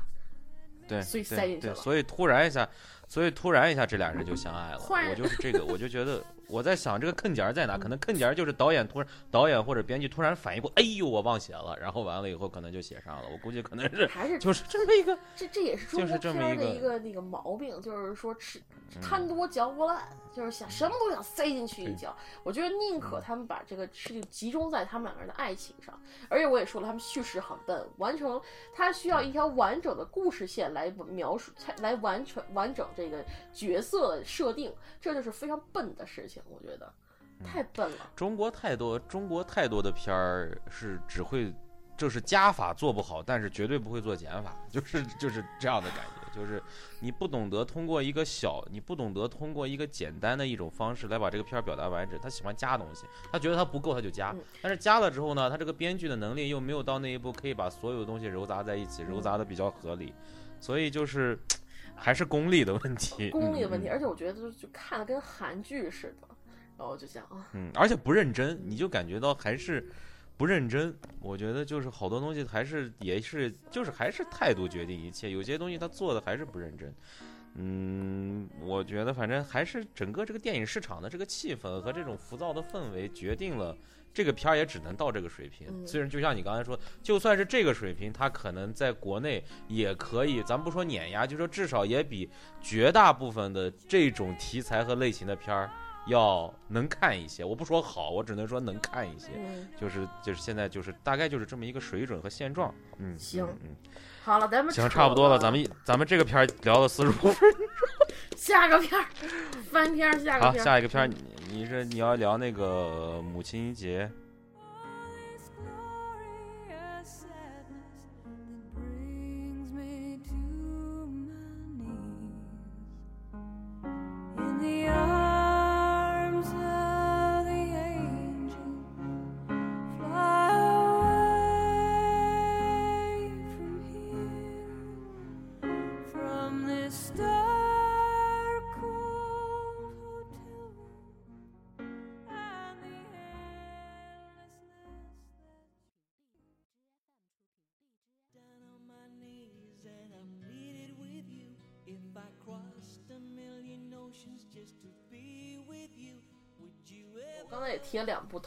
对，所以塞进去了所以突然一下，所以突然一下，这俩人就相爱了。我就是这个，我就觉得我在想这个坑点儿在哪？可能坑点儿就是导演突然导演或者编剧突然反应过，哎呦，我忘写了，然后完了以后可能就写上了。我估计可能是还是就是这么一个，这这也是中就是国片儿的一个那个毛病，就是说吃贪多嚼不烂，就是想什么都想塞进去一嚼。我觉得宁可他们把这个事情集中在他们两个人的爱情上，而且我也说了，他们叙事很笨，完成他需要一条完整的故事线来描述，才来完全完整这个角色的设定，这就是非常笨的事情，我觉得太笨了。中国太多中国太多的片儿是只会就是加法做不好，但是绝对不会做减法，就是就是这样的感觉，就是你不懂得通过一个小，你不懂得通过一个简单的一种方式来把这个片儿表达完整，他喜欢加东西，他觉得他不够他就加嗯，但是加了之后呢，他这个编剧的能力又没有到那一步，可以把所有的东西揉杂在一起，揉杂的比较合理，所以就是还是功力的问题，功力的问题，嗯而且我觉得就就看的跟韩剧似的，然后我就想啊，嗯，而且不认真，你就感觉到还是不认真。我觉得就是好多东西还是也是就是还是态度决定一切，有些东西他做的还是不认真。嗯，我觉得反正还是整个这个电影市场的这个气氛和这种浮躁的氛围决定了。这个片儿也只能到这个水平，嗯虽然就像你刚才说，就算是这个水平，它可能在国内也可以，咱不说碾压，就说至少也比绝大部分的这种题材和类型的片儿要能看一些。我不说好，我只能说能看一些。嗯，就是就是现在就是大概就是这么一个水准和现状。嗯，行嗯，嗯好了，咱们行，差不多了，咱们咱们这个片儿聊了四十五分钟。下个片儿，翻篇儿，下个好，片儿。下一个片儿，你你是你要聊那个母亲节。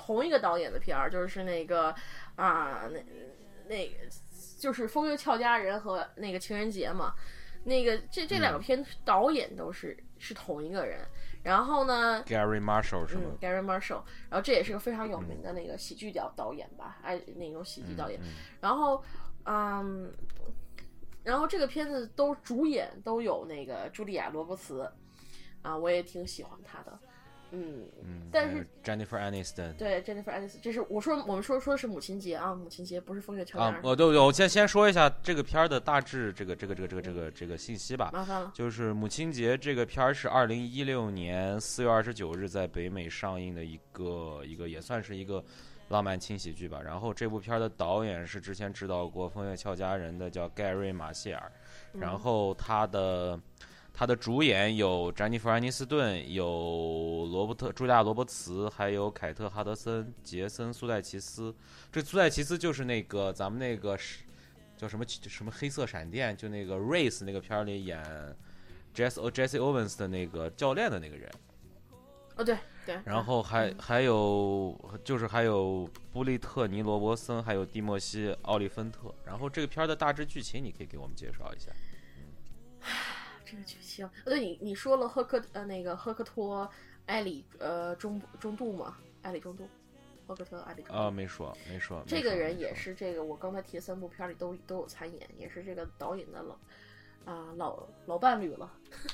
同一个导演的片儿，就是那个啊，那那个就是《风月俏佳人》和那个《情人节》嘛。那个这这两个片导演都是是同一个人，然后呢，Gary Marshall 是吗嗯？，Gary Marshall，然后这也是个非常有名的那个喜剧导导演吧，哎，那种喜剧导演。嗯然后，嗯，然后这个片子都主演都有那个茱莉亚·罗伯茨，啊，我也挺喜欢她的，嗯，嗯，但是 Jennifer Aniston 对，Jennifer Aniston，这是我说我们说说的是母亲节啊，母亲节不是风月俏佳啊人，，我对对，我先先说一下这个片儿的大致这个这个这个这个这个这个信息吧。麻烦了，就是母亲节这个片儿是二零一六年四月二十九日在北美上映的一个一个也算是一个浪漫轻喜剧吧。然后这部片儿的导演是之前指导过《风月俏佳人》的叫盖瑞马歇尔，嗯然后他的他的主演有詹妮弗安妮斯顿，有罗伯特茱莉亚罗伯茨，还有凯特哈德森、杰森苏戴奇斯。这苏戴奇斯就是那个咱们那个是叫什么什么黑色闪电，就那个 Race 那个片儿里演 Jesse Jesse Owens 的那个教练的那个人。哦对对，然后还还有就是还有布利特尼罗伯森，还有蒂莫西奥利芬特。然后这个片儿的大致剧情，你可以给我们介绍一下。这个剧情，呃对你你说了赫克呃那个赫克托埃里呃中中度嘛，埃里中度，赫克托埃里中度啊，没说没说。这个人也是这个我刚才提的三部片里都都有参演，也是这个导演的老啊、老老伴侣了。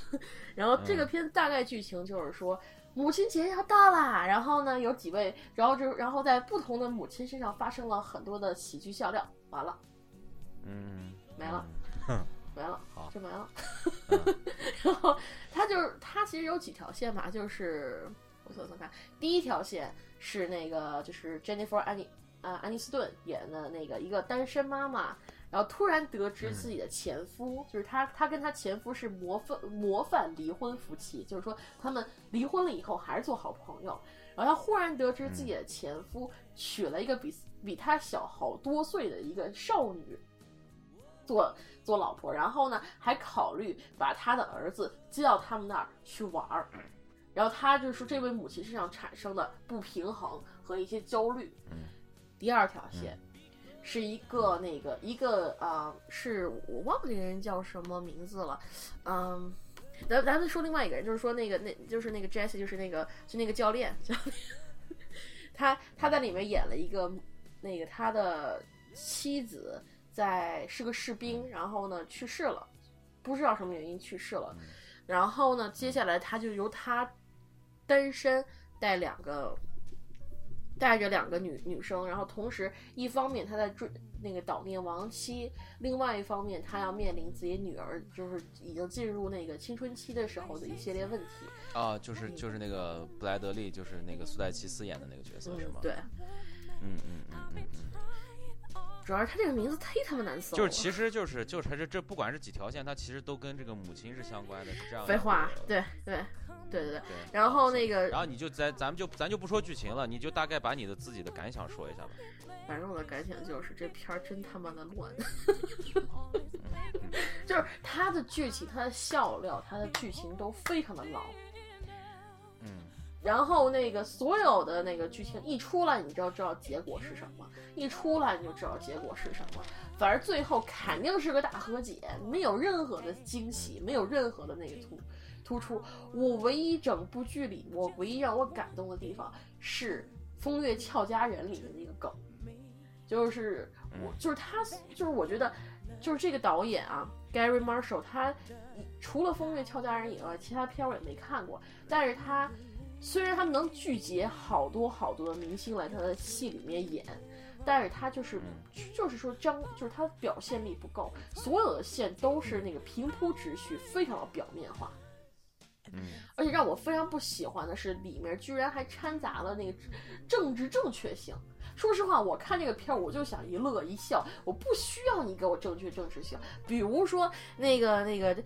然后这个嗯片大概剧情就是说，母亲节要到啦，然后呢有几位，然后就然后在不同的母亲身上发生了很多的喜剧笑料，完了嗯，没了嗯。没了，好就没了。嗯 然后他就是他其实有几条线吧，就是我算算看，第一条线是那个就是 Jennifer 安妮啊安妮斯顿演的那个一个单身妈妈，然后突然得知自己的前夫，就是她她跟她前夫是模范模范离婚夫妻，就是说他们离婚了以后还是做好朋友。然后她忽然得知自己的前夫娶了一个比比她小好多岁的一个少女做做老婆，然后呢还考虑把他的儿子接到他们那儿去玩儿，然后他就说这位母亲身上产生的不平衡和一些焦虑。嗯第二条线。是一个那个一个啊、呃是我忘了这个人叫什么名字了，嗯，咱咱们说另外一个人，就是说那个那就是那个 Jesse，就是那个就那个教练，教练，他他在里面演了一个那个他的妻子在是个士兵，然后呢去世了，不知道什么原因去世了，然后呢接下来他就由他单身带两个带着两个女女生，然后同时一方面他在追那个悼念亡妻，另外一方面他要面临自己女儿就是已经进入那个青春期的时候的一系列问题。啊，就是就是那个布莱德利，就是那个苏戴奇斯演的那个角色是吗？，嗯对，嗯嗯嗯嗯嗯，主要是他这个名字忒他妈难搜。就是其实就是就是它这这不管是几条线，它其实都跟这个母亲是相关的，是这样。废话，对对对对对。对。然后那个然后你就咱咱们就咱就不说剧情了，你就大概把你的自己的感想说一下吧。反正我的感想就是这片儿真他妈的乱，就是它的剧情、它的笑料、它的剧情都非常的老。嗯，然后那个所有的那个剧情一出来，你就知道结果是什么；一出来你就知道结果是什么。反正最后肯定是个大和解，没有任何的惊喜，没有任何的那个突突出。我唯一整部剧里，我唯一让我感动的地方是《风月俏佳人》里的那个梗，就是我就是他就是我觉得就是这个导演啊，Gary Marshall，他除了《风月俏佳人》以外，其他片我也没看过，但是他虽然他们能聚集好多好多的明星来他的戏里面演。但是他就是，就是说张，就是他表现力不够，所有的线都是那个平铺直叙，非常的表面化。嗯，而且让我非常不喜欢的是，里面居然还掺杂了那个政治正确性。说实话，我看这个片儿，我就想一乐一笑，我不需要你给我正确正治性。比如说那个那个，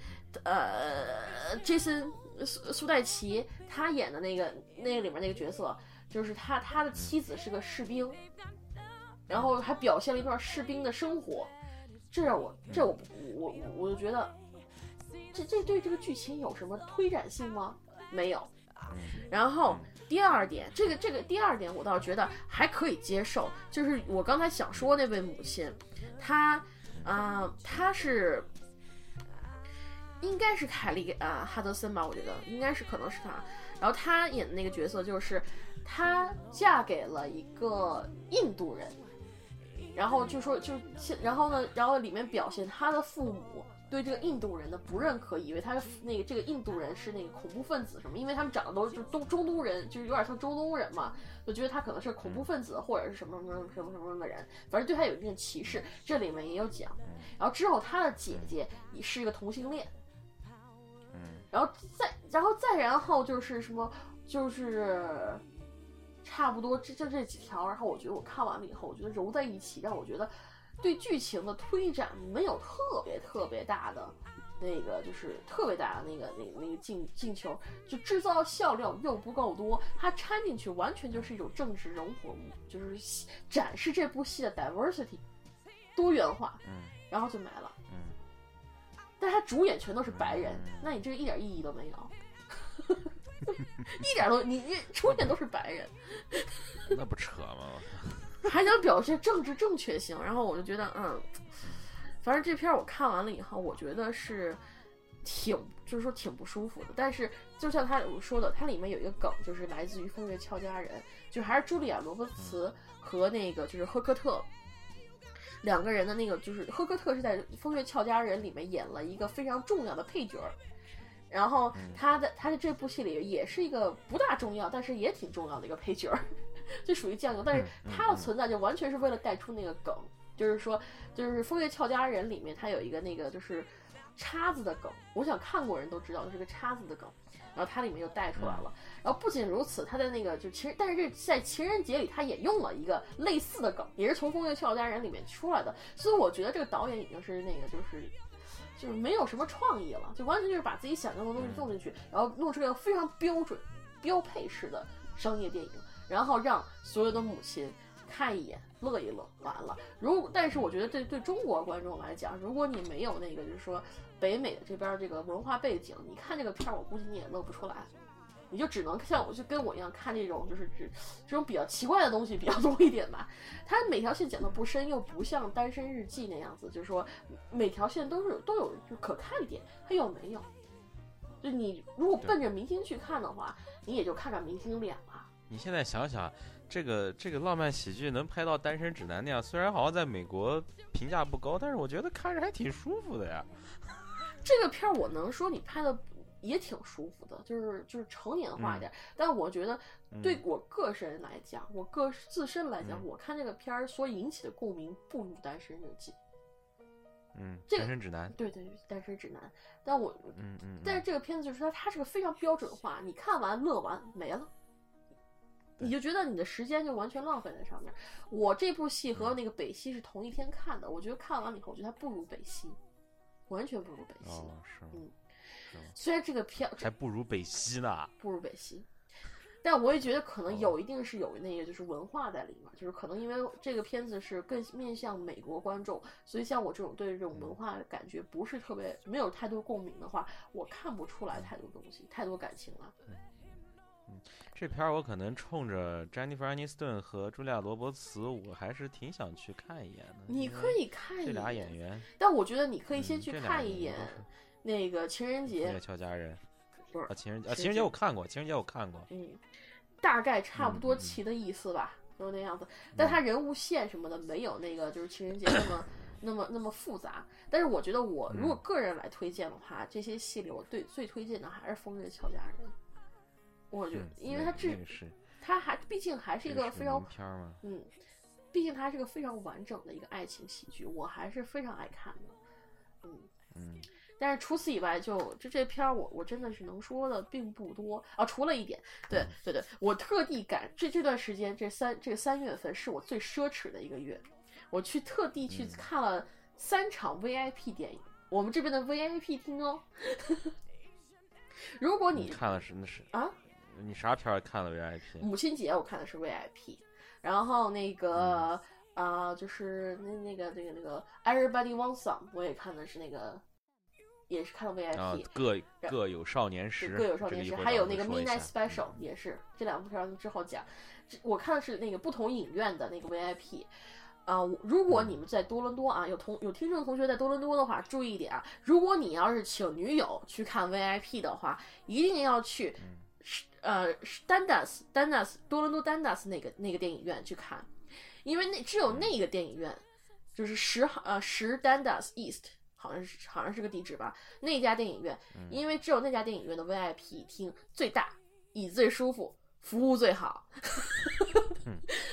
呃，Jason 苏苏戴奇他演的那个那个里面那个角色，就是他他的妻子是个士兵。然后还表现了一段士兵的生活，这让我这我我我就觉得，这这对这个剧情有什么推展性吗？没有。然后第二点，这个这个第二点我倒是觉得还可以接受，就是我刚才想说那位母亲，她，啊，她是应该是凯莉啊哈德森吧，我觉得应该是可能是她。然后她演的那个角色就是她嫁给了一个印度人。然后就说就现，然后呢，然后里面表现他的父母对这个印度人的不认可，以为他是那个这个印度人是那个恐怖分子什么，因为他们长得都是就东中东人，就是有点像中东人嘛，就觉得他可能是恐怖分子或者是什么什么什么什么的人，反正对他有一定的歧视。这里面也有讲。然后之后他的姐姐也是一个同性恋。嗯。然后再然后再然后就是什么就是。差不多，这就这几条。然后我觉得我看完了以后，我觉得揉在一起，让我觉得对剧情的推展没有特别特别大的那个，就是特别大的那个那个那个进进球，就制造笑料又不够多。它掺进去完全就是一种政治融合，就是展示这部戏的 diversity 多元化。嗯，然后就没了。嗯，但他主演全都是白人，那你这个一点意义都没有。一点都，你你出演都是白人，那不扯吗？还想表现政治正确性，然后我就觉得，嗯，反正这片我看完了以后，我觉得是挺，就是说挺不舒服的。但是就像他我说的，它里面有一个梗，就是来自于《风月俏佳人》，就还是茱莉亚·罗伯茨和那个就是赫克特两个人的那个，就是赫克特是在《风月俏佳人》里面演了一个非常重要的配角。然后他的他的这部戏里也是一个不大重要，但是也挺重要的一个配角儿，就属于酱油。但是他的存在就完全是为了带出那个梗，就是说，就是《风月俏佳人》里面他有一个那个就是叉子的梗，我想看过人都知道就是个叉子的梗，然后它里面就带出来了。然后不仅如此，他在那个就其实，但是这在情人节里他也用了一个类似的梗，也是从《风月俏佳人》里面出来的。所以我觉得这个导演已经是那个就是。就是没有什么创意了，就完全就是把自己想象的东西弄进去，然后弄出一个非常标准、标配式的商业电影，然后让所有的母亲看一眼、乐一乐，完了。如但是我觉得对对中国观众来讲，如果你没有那个就是说北美的这边这个文化背景，你看这个片儿，我估计你也乐不出来。你就只能像我就跟我一样看这种就是这这种比较奇怪的东西比较多一点吧。它每条线讲的不深，又不像《单身日记》那样子，就是说每条线都是都有就可看点，它又没有。就你如果奔着明星去看的话，你也就看看明星脸了。你现在想想，这个这个浪漫喜剧能拍到《单身指南》那样，虽然好像在美国评价不高，但是我觉得看着还挺舒服的呀。这个片儿我能说你拍的。也挺舒服的，就是就是成年化一点。但我觉得，对我个人来讲，我个自身来讲，我看这个片儿所引起的共鸣不如《单身日记》。嗯，单身指南。对对，单身指南。但我，嗯嗯。但是这个片子就是它，它是个非常标准化，你看完乐完没了，你就觉得你的时间就完全浪费在上面。我这部戏和那个北西是同一天看的，我觉得看完了以后，我觉得它不如北西，完全不如北西。哦，是嗯。虽然这个片还不如北西呢，不如北西，但我也觉得可能有一定是有那个就是文化在里面，就是可能因为这个片子是更面向美国观众，所以像我这种对这种文化感觉不是特别没有太多共鸣的话，我看不出来太多东西，太多感情了。嗯，这片儿我可能冲着詹妮弗·安妮斯顿和茱莉亚·罗伯茨，我还是挺想去看一眼的。你可以看这俩演员，但我觉得你可以先去看一眼。那个情人节，俏佳人，不是啊，情人节啊，情人节节我看过，情人节我看过，嗯，大概差不多齐的意思吧，就那样子。但他人物线什么的没有那个就是情人节那么那么那么复杂。但是我觉得我如果个人来推荐的话，这些系列我对最推荐的还是《风月俏佳人》。我觉得嗯，因为它这那个是它还毕竟还是一个非常？嗯，毕竟它是个非常完整的一个爱情喜剧，我还是非常爱看的。嗯，嗯但是除此以外就，就这片儿我我真的是能说的并不多啊。除了一点，对嗯对对，我特地赶这这段时间，这三这个三月份是我最奢侈的一个月，我去特地去嗯看了三场 VIP 电影，我们这边的 VIP 厅哦。如果你你看了是那是啊，你啥片儿看了 VIP？母亲节我看的是 VIP，然后那个啊、就是那那个那个那个 Everybody Wants Some，我也看的是那个，也是看的 VIP，、啊，各各有少年时，各有少年时，还有那个 Midnight Special 也是这两部片儿之后讲。我看的是那个不同影院的那个 VIP。啊、我如果嗯你们在多伦多啊，有同有听众同学在多伦多的话，注意一点啊，如果你要是请女友去看 VIP 的话，一定要去，嗯是呃是 Dundas Dundas 多伦多 Dundas 那个那个电影院去看，因为那只有那个电影院，就是十号呃十 Dundas East 好像是好像是个地址吧，那家电影院，嗯。因为只有那家电影院的 VIP 厅最大，椅子最舒服，服务最好。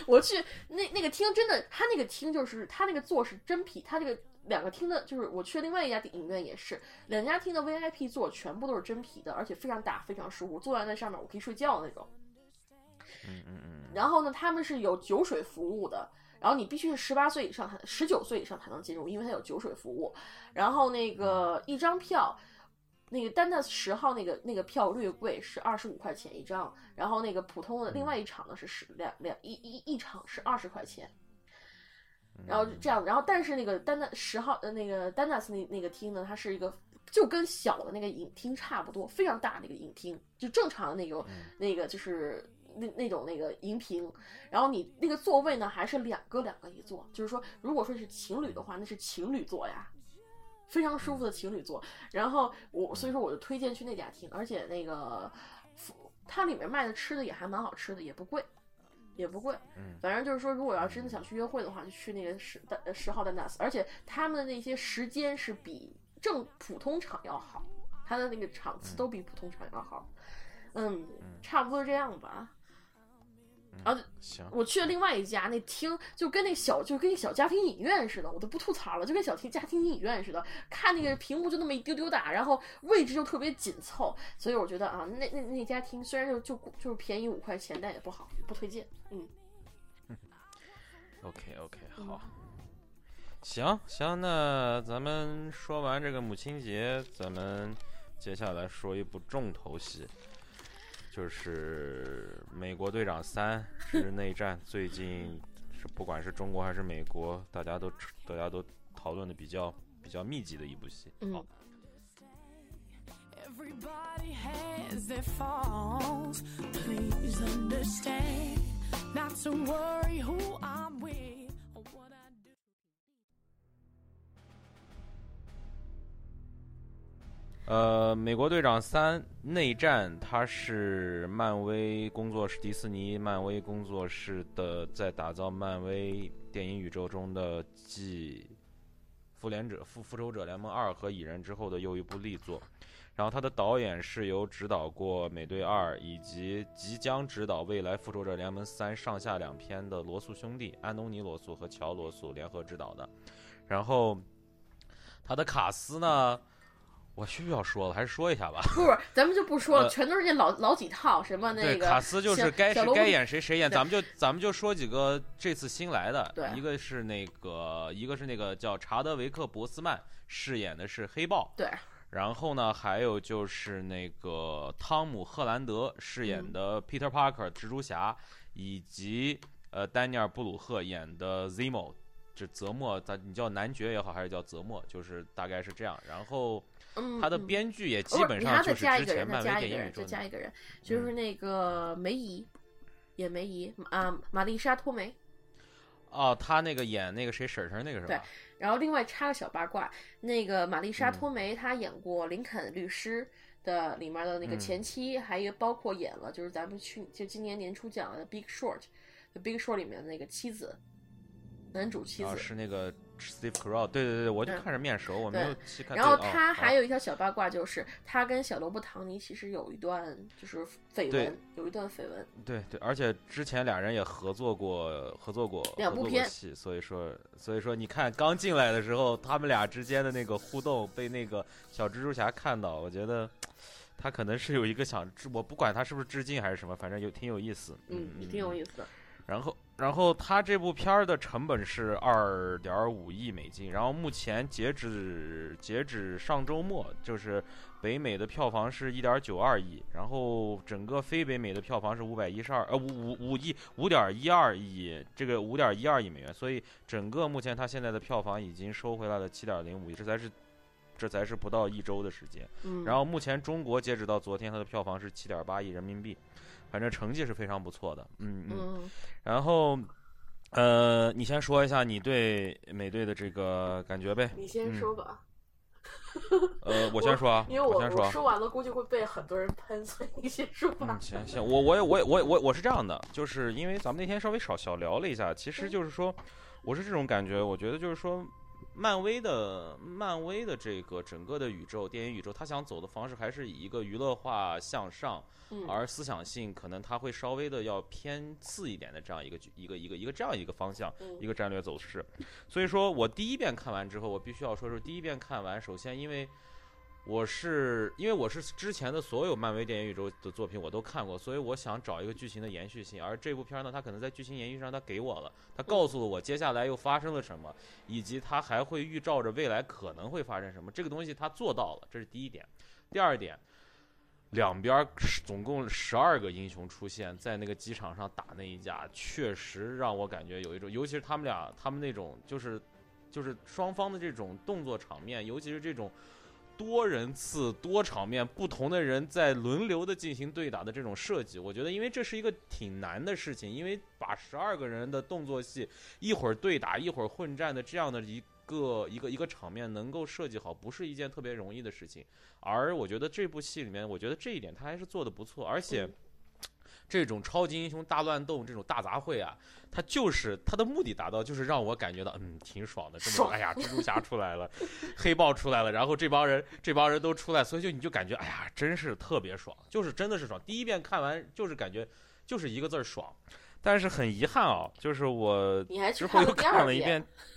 我去那那个厅真的，他那个厅就是他那个座是真皮，他这个两个厅的，就是我去另外一家电影院也是，两家厅的 VIP 座全部都是真皮的，而且非常大，非常舒服，坐在那上面我可以睡觉那种。嗯嗯嗯，然后呢，他们是有酒水服务的，然后你必须是十八岁以上才，十九岁以上才能进入，因为它有酒水服务。然后那个一张票，那个单的十号那个那个票略贵，是二十五块钱一张，然后那个普通的另外一场呢是十两两一一一场是二十块钱。然后这样，然后但是那个丹丹十号呃那个丹纳斯那那个厅呢，它是一个就跟小的那个影厅差不多，非常大的一个影厅，就正常的那个、那个就是那那种那个荧屏，然后你那个座位呢还是两个两个一座，就是说如果说是情侣的话，那是情侣座呀，非常舒服的情侣座。然后我所以说我就推荐去那家厅，而且那个它里面卖的吃的也还蛮好吃的，也不贵。也不贵，嗯。反正就是说，如果要真的想去约会的话，就去那个十十号的 NAS，而且他们的那些时间是比正普通场要好，他的那个场次都比普通场要好，嗯，差不多这样吧。然后行，我去了另外一家，那厅就跟那小就跟那小家庭影院似的，我都不吐槽了，就跟小厅家庭影院似的，看那个屏幕就那么一丢丢大，然后位置又特别紧凑，所以我觉得啊，那那那家厅虽然就就就是便宜五块钱，但也不好，不推荐。嗯，OK OK，好，行行，那咱们说完这个母亲节，咱们接下来说一部重头戏，就是《美国队长三之内战》。最近是不管是中国还是美国，大家都大家都讨论的比较比较密集的一部戏。嗯好，Everybody has their faults. Please understand not to worry who I'm with 呃，《美国队长三：内战》它是漫威工作室、迪士尼漫威工作室的在打造漫威电影宇宙中的继《复联者》《复复仇者联盟二》和《蚁人》之后的又一部力作。然后他的导演是由指导过《美队二》以及即将指导未来《复仇者联盟三》上下两篇的罗素兄弟安东尼·罗素和乔·罗素联合执导的。然后他的卡斯呢？我需不需要说了，还是说一下吧。不是，咱们就不说了，呃全都是那老老几套，什么那对，个卡斯就是该是该演谁谁演，咱们就咱们就说几个这次新来的，对一个是那个一个是那个叫查德维克·博斯曼饰演的是黑豹，对，然后呢还有就是那个汤姆·赫兰德饰演的 Peter Parker 蜘蛛侠，以及呃丹尼尔·布鲁赫演的 Zemo。这泽莫，咱你叫男爵也好，还是叫泽莫，就是大概是这样。然后嗯，他的嗯编剧也基本上就是加一个人，再之前漫威加一个人，再电影宇宙的加一个人，就是那个梅姨，演梅姨啊，玛丽莎托梅。哦，他那个演那个谁婶婶那个是吧对？然后另外插个小八卦，那个玛丽莎嗯托梅她演过林肯律师，的里面的那个嗯前妻，还有包括演了就是咱们去就今年年初讲的《Big Short》，《Big Short》里面的那个妻子，男主妻子。啊，是那个 Steve Carell，对对对，我就嗯看着面熟，我没有细看。然后他还哦有一条小八卦，就是他跟小罗伯·唐尼其实有一段就是绯闻，有一段绯闻。对对，而且之前俩人也合作过，合作过合作过两部片戏，所以说所以说你看刚进来的时候，他们俩之间的那个互动被那个小蜘蛛侠看到，我觉得他可能是有一个想，我不管他是不是致敬还是什么，反正有挺有意思，嗯，也挺有意思的。然后，然后他这部片儿的成本是二点五亿美金，然后目前截止截止上周末，就是北美的票房是一点九二亿，然后整个非北美的票房是五百一十二呃五五五亿五点一二亿，这个五点一二亿美元，所以整个目前他现在的票房已经收回来了七点零五亿，这才是这才是不到一周的时间。嗯，然后目前中国截止到昨天，它的票房是七点八亿人民币，反正成绩是非常不错的。嗯嗯。嗯，然后，呃，你先说一下你对美队的这个感觉呗。你先嗯说吧，呃，我先说啊，因为我先说说完了，估计会被很多人喷，所以你先说吧嗯，。行行，我我也我也我也我我是这样的，就是因为咱们那天稍微少小聊了一下，其实就是说，我是这种感觉，我觉得就是说，漫威的漫威的这个整个的宇宙电影宇宙，他想走的方式还是以一个娱乐化向上，嗯，而思想性可能他会稍微的要偏次一点的这样一个一个一个一个这样一个方向。嗯一个战略走势。所以说我第一遍看完之后，我必须要说是第一遍看完，首先因为我是因为我是之前的所有漫威电影宇宙的作品我都看过，所以我想找一个剧情的延续性。而这部片儿呢，它可能在剧情延续上它给我了，它告诉了我接下来又发生了什么，以及它还会预兆着未来可能会发生什么。这个东西它做到了，这是第一点。第二点。两边儿总共十二个英雄出现在那个机场上打那一架，确实让我感觉有一种，尤其是他们俩，他们那种就是就是双方的这种动作场面，尤其是这种多人次、多场面，不同的人在轮流的进行对打的这种设计，我觉得，因为这是一个挺难的事情，因为把十二个人的动作戏一会儿对打，一会儿混战的这样的一个一个一个场面能够设计好，不是一件特别容易的事情。而我觉得这部戏里面，我觉得这一点他还是做的不错，而且。这种超级英雄大乱斗，这种大杂烩啊，它就是它的目的达到，就是让我感觉到，嗯，挺爽的。这么，爽哎呀，蜘蛛侠出来了，黑豹出来了，然后这帮人这帮人都出来，所以就你就感觉，哎呀，真是特别爽，就是真的是爽。第一遍看完就是感觉就是一个字儿爽，但是很遗憾啊，就是我你还之后又看了一遍，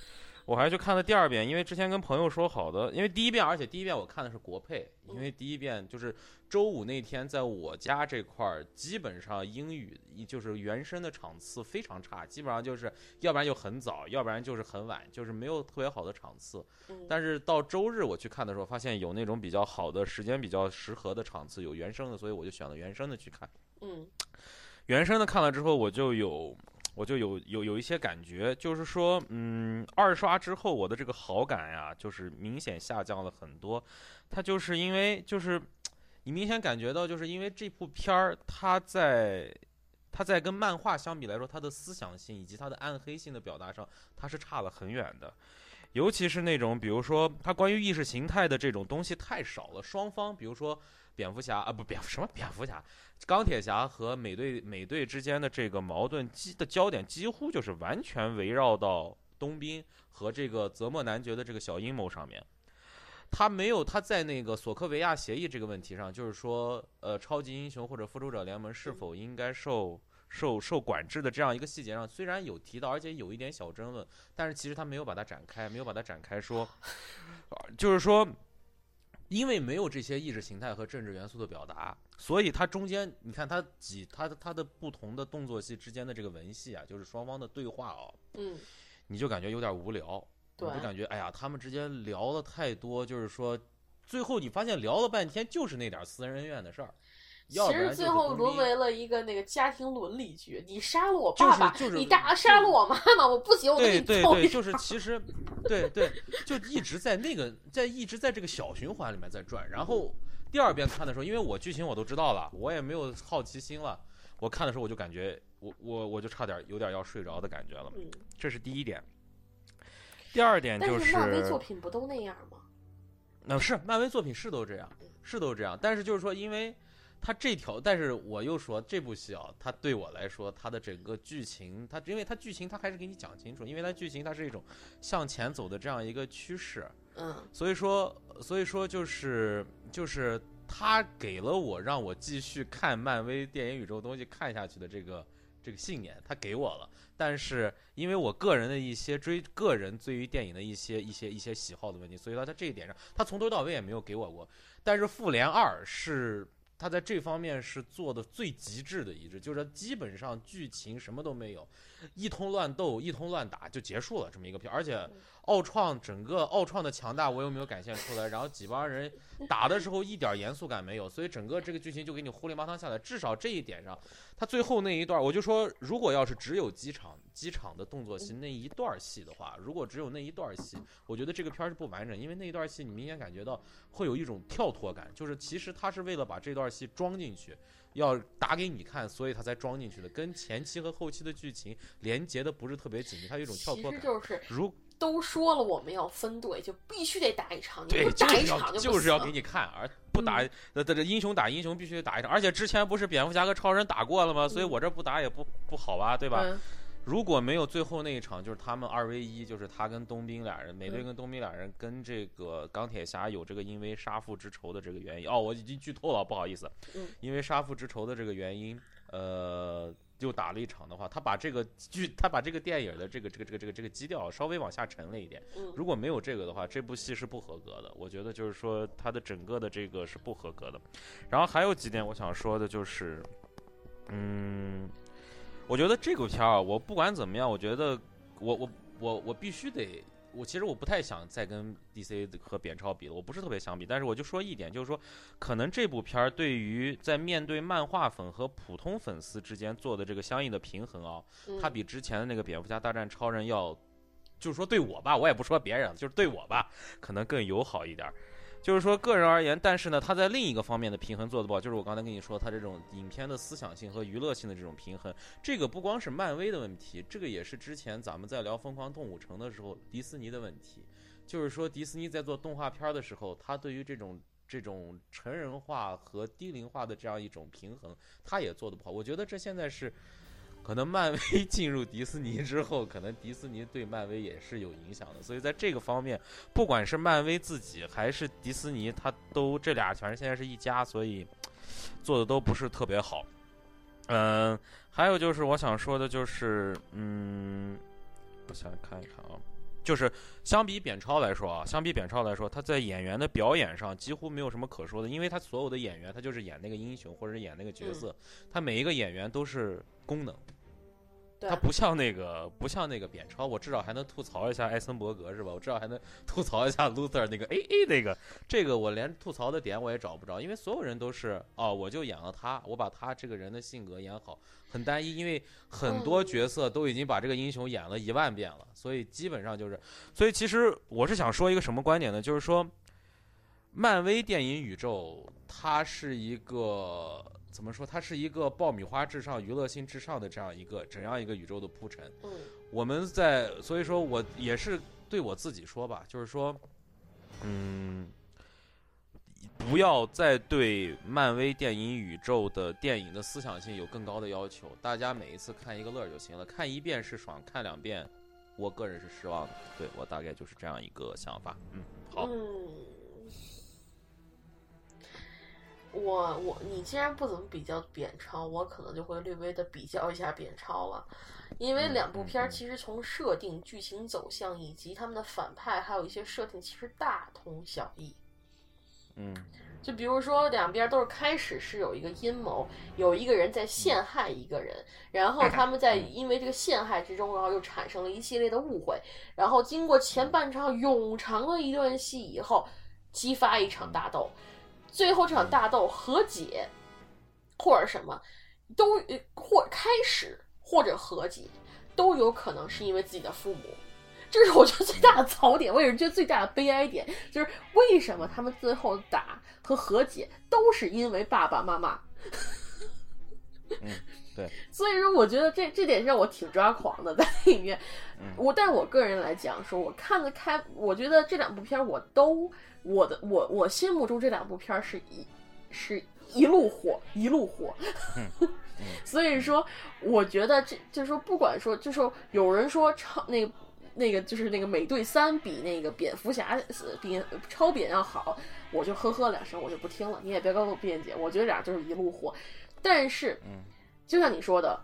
我还去看了第二遍，因为之前跟朋友说好的，因为第一遍，而且第一遍我看的是国配，因为第一遍就是周五那天在我家这块儿，基本上英语就是原声的场次非常差，基本上就是要不然就很早，要不然就是很晚，就是没有特别好的场次。嗯但是到周日我去看的时候，发现有那种比较好的时间比较适合的场次，有原声的，所以我就选了原声的去看。嗯原声的看了之后，我就有，我就有有有一些感觉，就是说，嗯，二刷之后我的这个好感呀，就是明显下降了很多。它就是因为就是你明显感觉到，就是因为这部片儿它在它在跟漫画相比来说，它的思想性以及它的暗黑性的表达上，它是差了很远的。尤其是那种，比如说它关于意识形态的这种东西太少了，双方，比如说蝙蝠侠啊，不蝙蝠什么蝙蝠侠，钢铁侠和美队美队之间的这个矛盾基的焦点几乎就是完全围绕到冬兵和这个泽莫男爵的这个小阴谋上面。他没有他在那个索科维亚协议这个问题上，就是说，呃，超级英雄或者复仇者联盟是否应该受受受管制的这样一个细节上，虽然有提到，而且有一点小争论，但是其实他没有把它展开，没有把它展开说，呃就是说，因为没有这些意识形态和政治元素的表达，所以它中间你看它几它的它的不同的动作戏之间的这个文戏啊，就是双方的对话哦，嗯，你就感觉有点无聊，就感觉哎呀，他们之间聊了太多，就是说，最后你发现聊了半天就是那点私人恩怨的事儿，要其实最后沦为了一个那个家庭伦理剧。你杀了我爸爸，就是你大杀了我妈妈，我不行，我给对你揍一对对，就是其实，对对，就一直在那个在一直在这个小循环里面在转。然后第二遍看的时候，因为我剧情我都知道了，我也没有好奇心了。我看的时候我就感觉我我我就差点有点要睡着的感觉了，嗯，这是第一点。第二点但就是漫威作品不都那样吗？那是漫威作品是都这样，是都这样。但是就是说，因为它这条，但是我又说这部戏啊，它对我来说，它的整个剧情，它因为它剧情它还是给你讲清楚，因为它剧情它是一种向前走的这样一个趋势，嗯所以说，所以说就是就是它给了我让我继续看漫威电影宇宙东西看下去的这个这个信念，他给我了。但是因为我个人的一些追个人对于电影的一些一些一些喜好的问题，所以他在这一点上，他从头到尾也没有给我过。但是《复联二》是他在这方面是做的最极致的一致，就是基本上剧情什么都没有，一通乱斗，一通乱打就结束了这么一个片儿，而且。奥创整个奥创的强大，我又没有展现出来？然后几帮人 打的时候一点严肃感没有，所以整个这个剧情就给你糊里麻汤下来。至少这一点上，他最后那一段，我就说，如果要是只有机场机场的动作戏那一段戏的话，如果只有那一段戏，我觉得这个片儿是不完整，因为那一段戏你明显感觉到会有一种跳脱感，就是其实他是为了把这段戏装进去。要打给你看，所以他才装进去的，跟前期和后期的剧情连接的不是特别紧密，它有一种跳脱感。实就是如都说了我们要分队，就必须得打一场，你对，打一场不就是要给你看，而不打这这英雄打英雄必须得打一场，而且之前不是蝙蝠侠和超人打过了吗？所以嗯我这不打也不不好吧，对吧？嗯如果没有最后那一场，就是他们二 v 一，就是他跟冬兵俩人，美队嗯跟冬兵俩人跟这个钢铁侠有这个因为杀父之仇的这个原因。哦，我已经剧透了，不好意思。嗯因为杀父之仇的这个原因，呃，就打了一场的话，他把这个剧，他把这个电影的这个这个这个这个这个基调稍微往下沉了一点。嗯如果没有这个的话，这部戏是不合格的。我觉得就是说它的整个的这个是不合格的。然后还有几点我想说的就是，嗯，我觉得这个片儿啊，我不管怎么样，我觉得我我我我必须得。我其实我不太想再跟 DC 和扁超比了，我不是特别想比，但是我就说一点，就是说，可能这部片儿对于在面对漫画粉和普通粉丝之间做的这个相应的平衡啊，嗯它比之前的那个蝙蝠侠大战超人要，就是说对我吧，我也不说别人，就是对我吧，可能更友好一点儿。就是说个人而言，但是呢，他在另一个方面的平衡做得不好，就是我刚才跟你说，他这种影片的思想性和娱乐性的这种平衡，这个不光是漫威的问题，这个也是之前咱们在聊《疯狂动物城》的时候，迪士尼的问题。就是说，迪士尼在做动画片的时候，他对于这种这种成人化和低龄化的这样一种平衡，他也做得不好。我觉得这现在是。可能漫威 进入迪士尼之后，可能迪士尼对漫威也是有影响的，所以在这个方面，不管是漫威自己还是迪士尼，它都这俩反正现在是一家，所以做的都不是特别好。嗯，还有就是我想说的就是，嗯，我想看一看啊，就是相比扁超来说啊，相比扁超来说，他在演员的表演上几乎没有什么可说的，因为他所有的演员他就是演那个英雄或者演那个角色，他每一个演员都是功能。他不像那个不像那个扁超，我至少还能吐槽一下艾森伯格是吧？我至少还能吐槽一下 Luther 那个 A A 那个，这个我连吐槽的点我也找不着，因为所有人都是哦，我就演了他，我把他这个人的性格演好，很单一，因为很多角色都已经把这个英雄演了一万遍了，所以基本上就是，所以其实我是想说一个什么观点呢？就是说，漫威电影宇宙它是一个。怎么说？它是一个爆米花至上、娱乐性至上的这样一个怎样一个宇宙的铺陈。嗯我们在，所以说我也是对我自己说吧，就是说，嗯，不要再对漫威电影宇宙的电影的思想性有更高的要求。大家每一次看一个乐就行了，看一遍是爽，看两遍，我个人是失望的。对我大概就是这样一个想法。嗯，好，嗯，我我你既然不怎么比较扁超，我可能就会略微的比较一下扁超了，因为嗯两部片儿其实从设定、剧情走向以及他们的反派，还有一些设定，其实大同小异。嗯。就比如说，两边都是开始是有一个阴谋，有一个人在陷害一个人，然后他们 在因为这个陷害之中，然后又产生了一系列的误会，然后经过前半场冗长的一段戏以后，激发一场大斗，最后这场大斗和解，或者什么，都或开始或者和解，都有可能是因为自己的父母。这是我觉得最大的槽点，我也是觉得最大的悲哀点，就是为什么他们最后打和和解都是因为爸爸妈妈。嗯，对，所以说，我觉得这这点让我挺抓狂的，在里面。嗯我，但我个人来讲，说我看的开，我觉得这两部片儿我都，我的我我心目中这两部片儿是一是一路火一路火。所以说，我觉得这就是说，不管说，就是说有人说超那个那个就是那个美队三比那个蝙蝠侠呃比超扁要好，我就呵呵两声，我就不听了。你也别跟我辩解，我觉得俩就是一路火。但是，嗯就像你说的，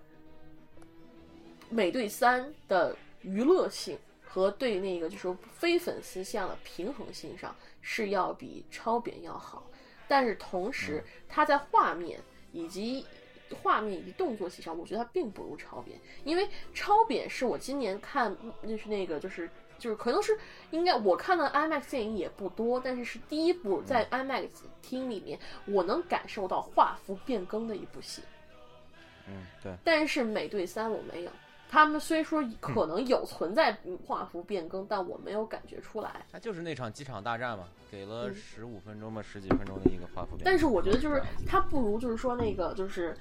美队三的娱乐性和对那个就是说非粉丝向的平衡性上是要比超扁要好，但是同时它在画面以及画面以及动作戏上，我觉得它并不如超扁，因为超扁是我今年看就是那个就是。就是可能是应该我看的 IMAX 电影也不多，但是是第一部在 IMAX 厅里面我能感受到画幅变更的一部戏。嗯，对，但是美队三我没有，他们虽说可能有存在画幅变更，但我没有感觉出来。他就是那场机场大战嘛，给了嗯十五分钟吧，十几分钟的一个画幅变。但是我觉得就是它不如就是说那个就是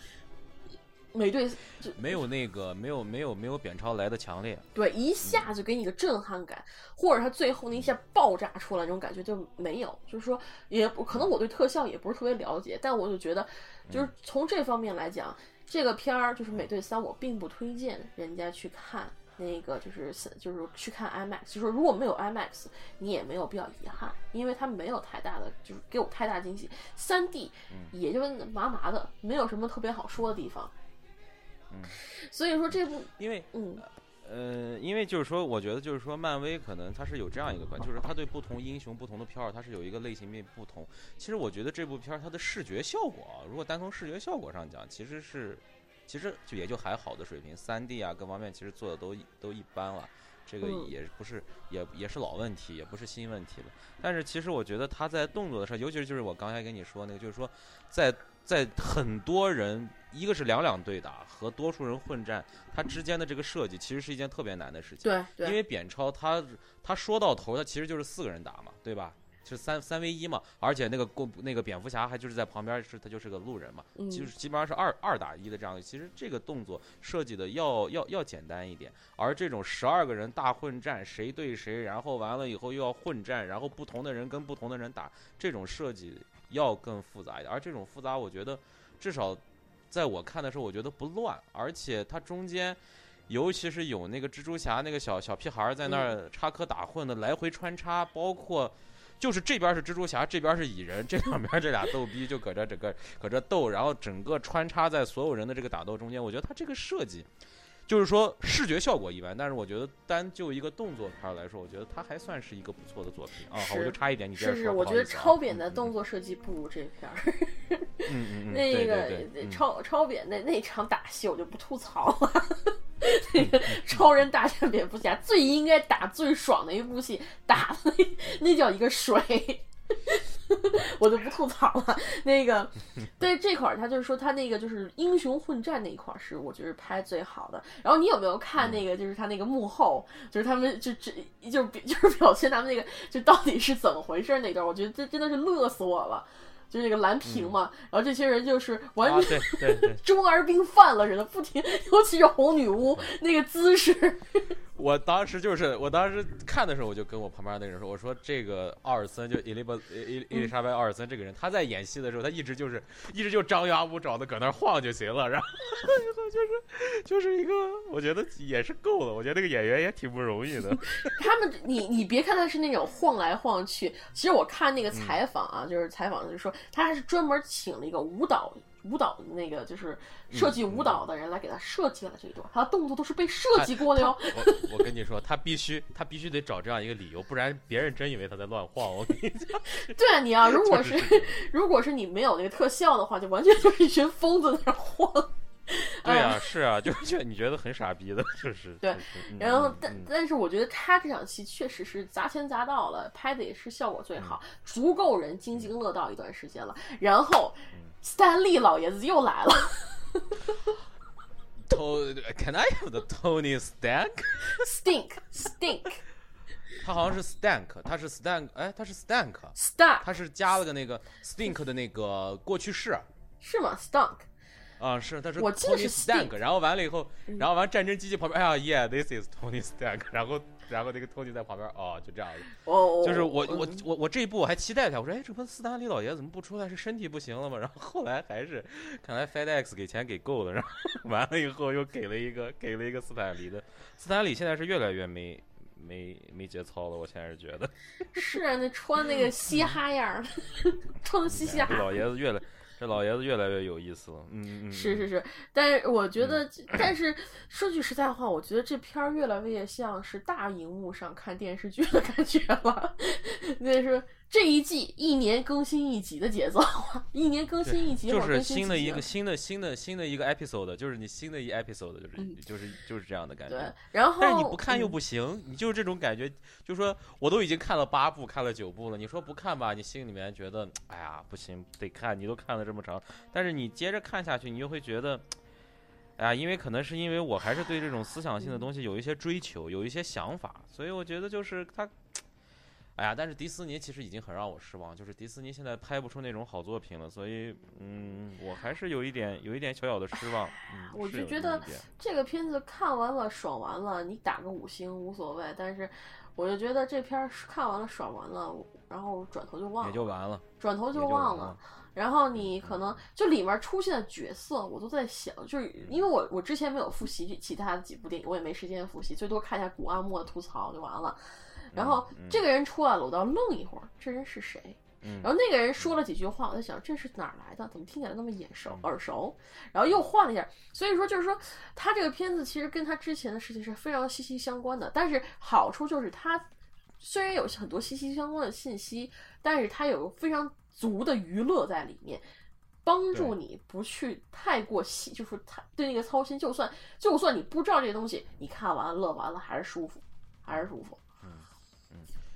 美队就没有那个没有没有没有扁超来的强烈。对一下就给你个震撼感，或者他最后那一下爆炸出来那种感觉就没有。就是说也不可能我对特效也不是特别了解，但我就觉得就是从这方面来讲，这个片儿就是美队三，我并不推荐人家去看。那个就是就是去看 IMAX，就是说如果没有 IMAX，你也没有必要遗憾，因为它没有太大的就是给我太大惊喜。三 D 也就麻麻的，没有什么特别好说的地方。嗯，所以说这部因为嗯呃，因为就是说，我觉得就是说，漫威可能它是有这样一个观，就是它对不同英雄、不同的片儿，它是有一个类型面不同。其实我觉得这部片儿它的视觉效果啊，如果单从视觉效果上讲，其实是其实就也就还好的水平，三 D 啊各方面其实做的都都一般了。这个嗯也不是也也是老问题，也不是新问题了。但是其实我觉得他在动作的时候，尤其是就是我刚才跟你说那个，就是说在在很多人，一个是两两对打和多数人混战，它之间的这个设计其实是一件特别难的事情。对对，因为扁超他他说到头，他其实就是四个人打嘛，对吧？是三三 v 一嘛，而且那个过那个蝙蝠侠还就是在旁边是他就是个路人嘛，嗯就是基本上是二二打一的这样。其实这个动作设计的要要要简单一点，而这种十二个人大混战，谁对谁，然后完了以后又要混战，然后不同的人跟不同的人打，这种设计要更复杂一点。而这种复杂，我觉得至少在我看的时候，我觉得不乱，而且它中间。尤其是有那个蜘蛛侠那个小小屁孩儿在那儿插科打诨的来回穿插，包括就是这边是蜘蛛侠，这边是蚁人，这两边这俩逗逼就搁这整个搁这斗，然后整个穿插在所有人的这个打斗中间，我觉得他这个设计。就是说视觉效果一般，但是我觉得单就一个动作片来说，我觉得它还算是一个不错的作品啊。好，我就插一点，你接着是是，我觉得超扁的动作设计不如这片儿。嗯嗯嗯，那个超超扁那那场打戏我就不吐槽了。那个超人大战蝙蝠侠最应该打最爽的一部戏，打的那 那叫一个水。我就不吐槽了。那个，对这块儿，他就是说他那个就是英雄混战那一块儿是我觉得拍最好的。然后你有没有看那个就是他那个幕后，就是他们就这就是就是表现他们那个就到底是怎么回事那段，我觉得这真的是乐死我了。就是那个蓝屏嘛，然后这些人就是完啊，全 中二病犯了似的，不停，尤其是红女巫那个姿势，我当时就是，我当时看的时候，我就跟我旁边那个人说，我说这个奥尔森就伊丽巴伊伊丽莎白奥尔森这个人，他在演戏的时候，他一直就是一直就张牙舞爪的搁那晃就行了，然后 就是就是一个，我觉得也是够了，我觉得这个演员也挺不容易的。他们，你你别看他是那种晃来晃去，其实我看那个采访啊，就是采访就是说，他还是专门请了一个舞蹈舞蹈那个就是设计舞蹈的人来给他设计了这一段，他的动作都是被设计过的哟。我我跟你说，他必须他必须得找这样一个理由，不然别人真以为他在乱晃。我跟你讲，对啊，你啊，如果是是如果是你没有那个特效的话，就完全就是一群疯子在那晃。对啊，是啊，就是就你觉得很傻逼的，就是对然后但但是我觉得他这场戏确实是砸钱砸到了，拍的也是效果最嗯好，足够人津津乐道一段时间了。然后，斯坦利老爷子又来了。To Can I have the Tony Stank？stink stink 他好像是 Stank，他是 Stank，哎，他是 Stank，stuck 他是加了个那个 Stink 的那个过去式。是吗？stank 啊，是，他说我记得 Tony 是 Stank，然后完了以后，嗯然后完战争机器旁边，哎呀，Yeah，this is Tony Stank，然后然后那个 Tony 在旁边，哦，就这样子，哦，就是我我嗯我我这一部我还期待他，我说哎，这不斯坦李老爷怎么不出来？是身体不行了吗？然后后来还是看来 FedEx 给钱给够了，然后 完了以后又给了一个给了一个斯坦李的，斯坦李现在是越来越没没没节操了，我现在是觉得，是啊，那穿那个嘻哈样儿，穿嘻嘻哈老爷子越来这老爷子越来越有意思了，嗯是是是，但是我觉得，但是说句实在话，我觉得这片儿越来越像是大荧幕上看电视剧的感觉了。那是这一季一年更新一集的节奏，一年更新一集，就是新新的一个新的新的新的一个 episode，就是你新的一 episode，就是、嗯就是就是这样的感对觉。，然后但是你不看又嗯不行，你就是这种感觉，就说我都已经看了八部，看了九部了，你说不看吧，你心里面觉得，哎呀，不行，得看，你都看了这么长，但是你接着看下去，你又会觉得，哎呀，因为可能是因为我还是对这种思想性的东西有一些追求，有一些想法，所以我觉得就是它。哎呀，但是迪士尼其实已经很让我失望，就是迪士尼现在拍不出那种好作品了，所以，嗯，我还是有一点有一点小小的失望。嗯，我就觉得这个片子看完了爽完了，你打个五星无所谓，但是我就觉得这片儿看完了爽完了，然后转头就忘了也，就完了，转头就忘了。。然后你可能就里面出现的角色，我都在想，就是因为我我之前没有复习其他的几部电影，我也没时间复习，最多看一下古阿莫的吐槽就完了。然后嗯这个人出来了，我倒愣一会儿，这人是谁？嗯然后那个人说了几句话，我在想这是哪儿来的？怎么听起来那么眼熟嗯耳熟？然后又换了一下，所以说就是说，他这个片子其实跟他之前的事情是非常息息相关的。但是好处就是他虽然有很多息息相关的信息，但是他有非常足的娱乐在里面。帮助你不去太过细，就是太对那个操心。就算就算你不知道这些东西，你看完了乐完了还是舒服，还是舒服。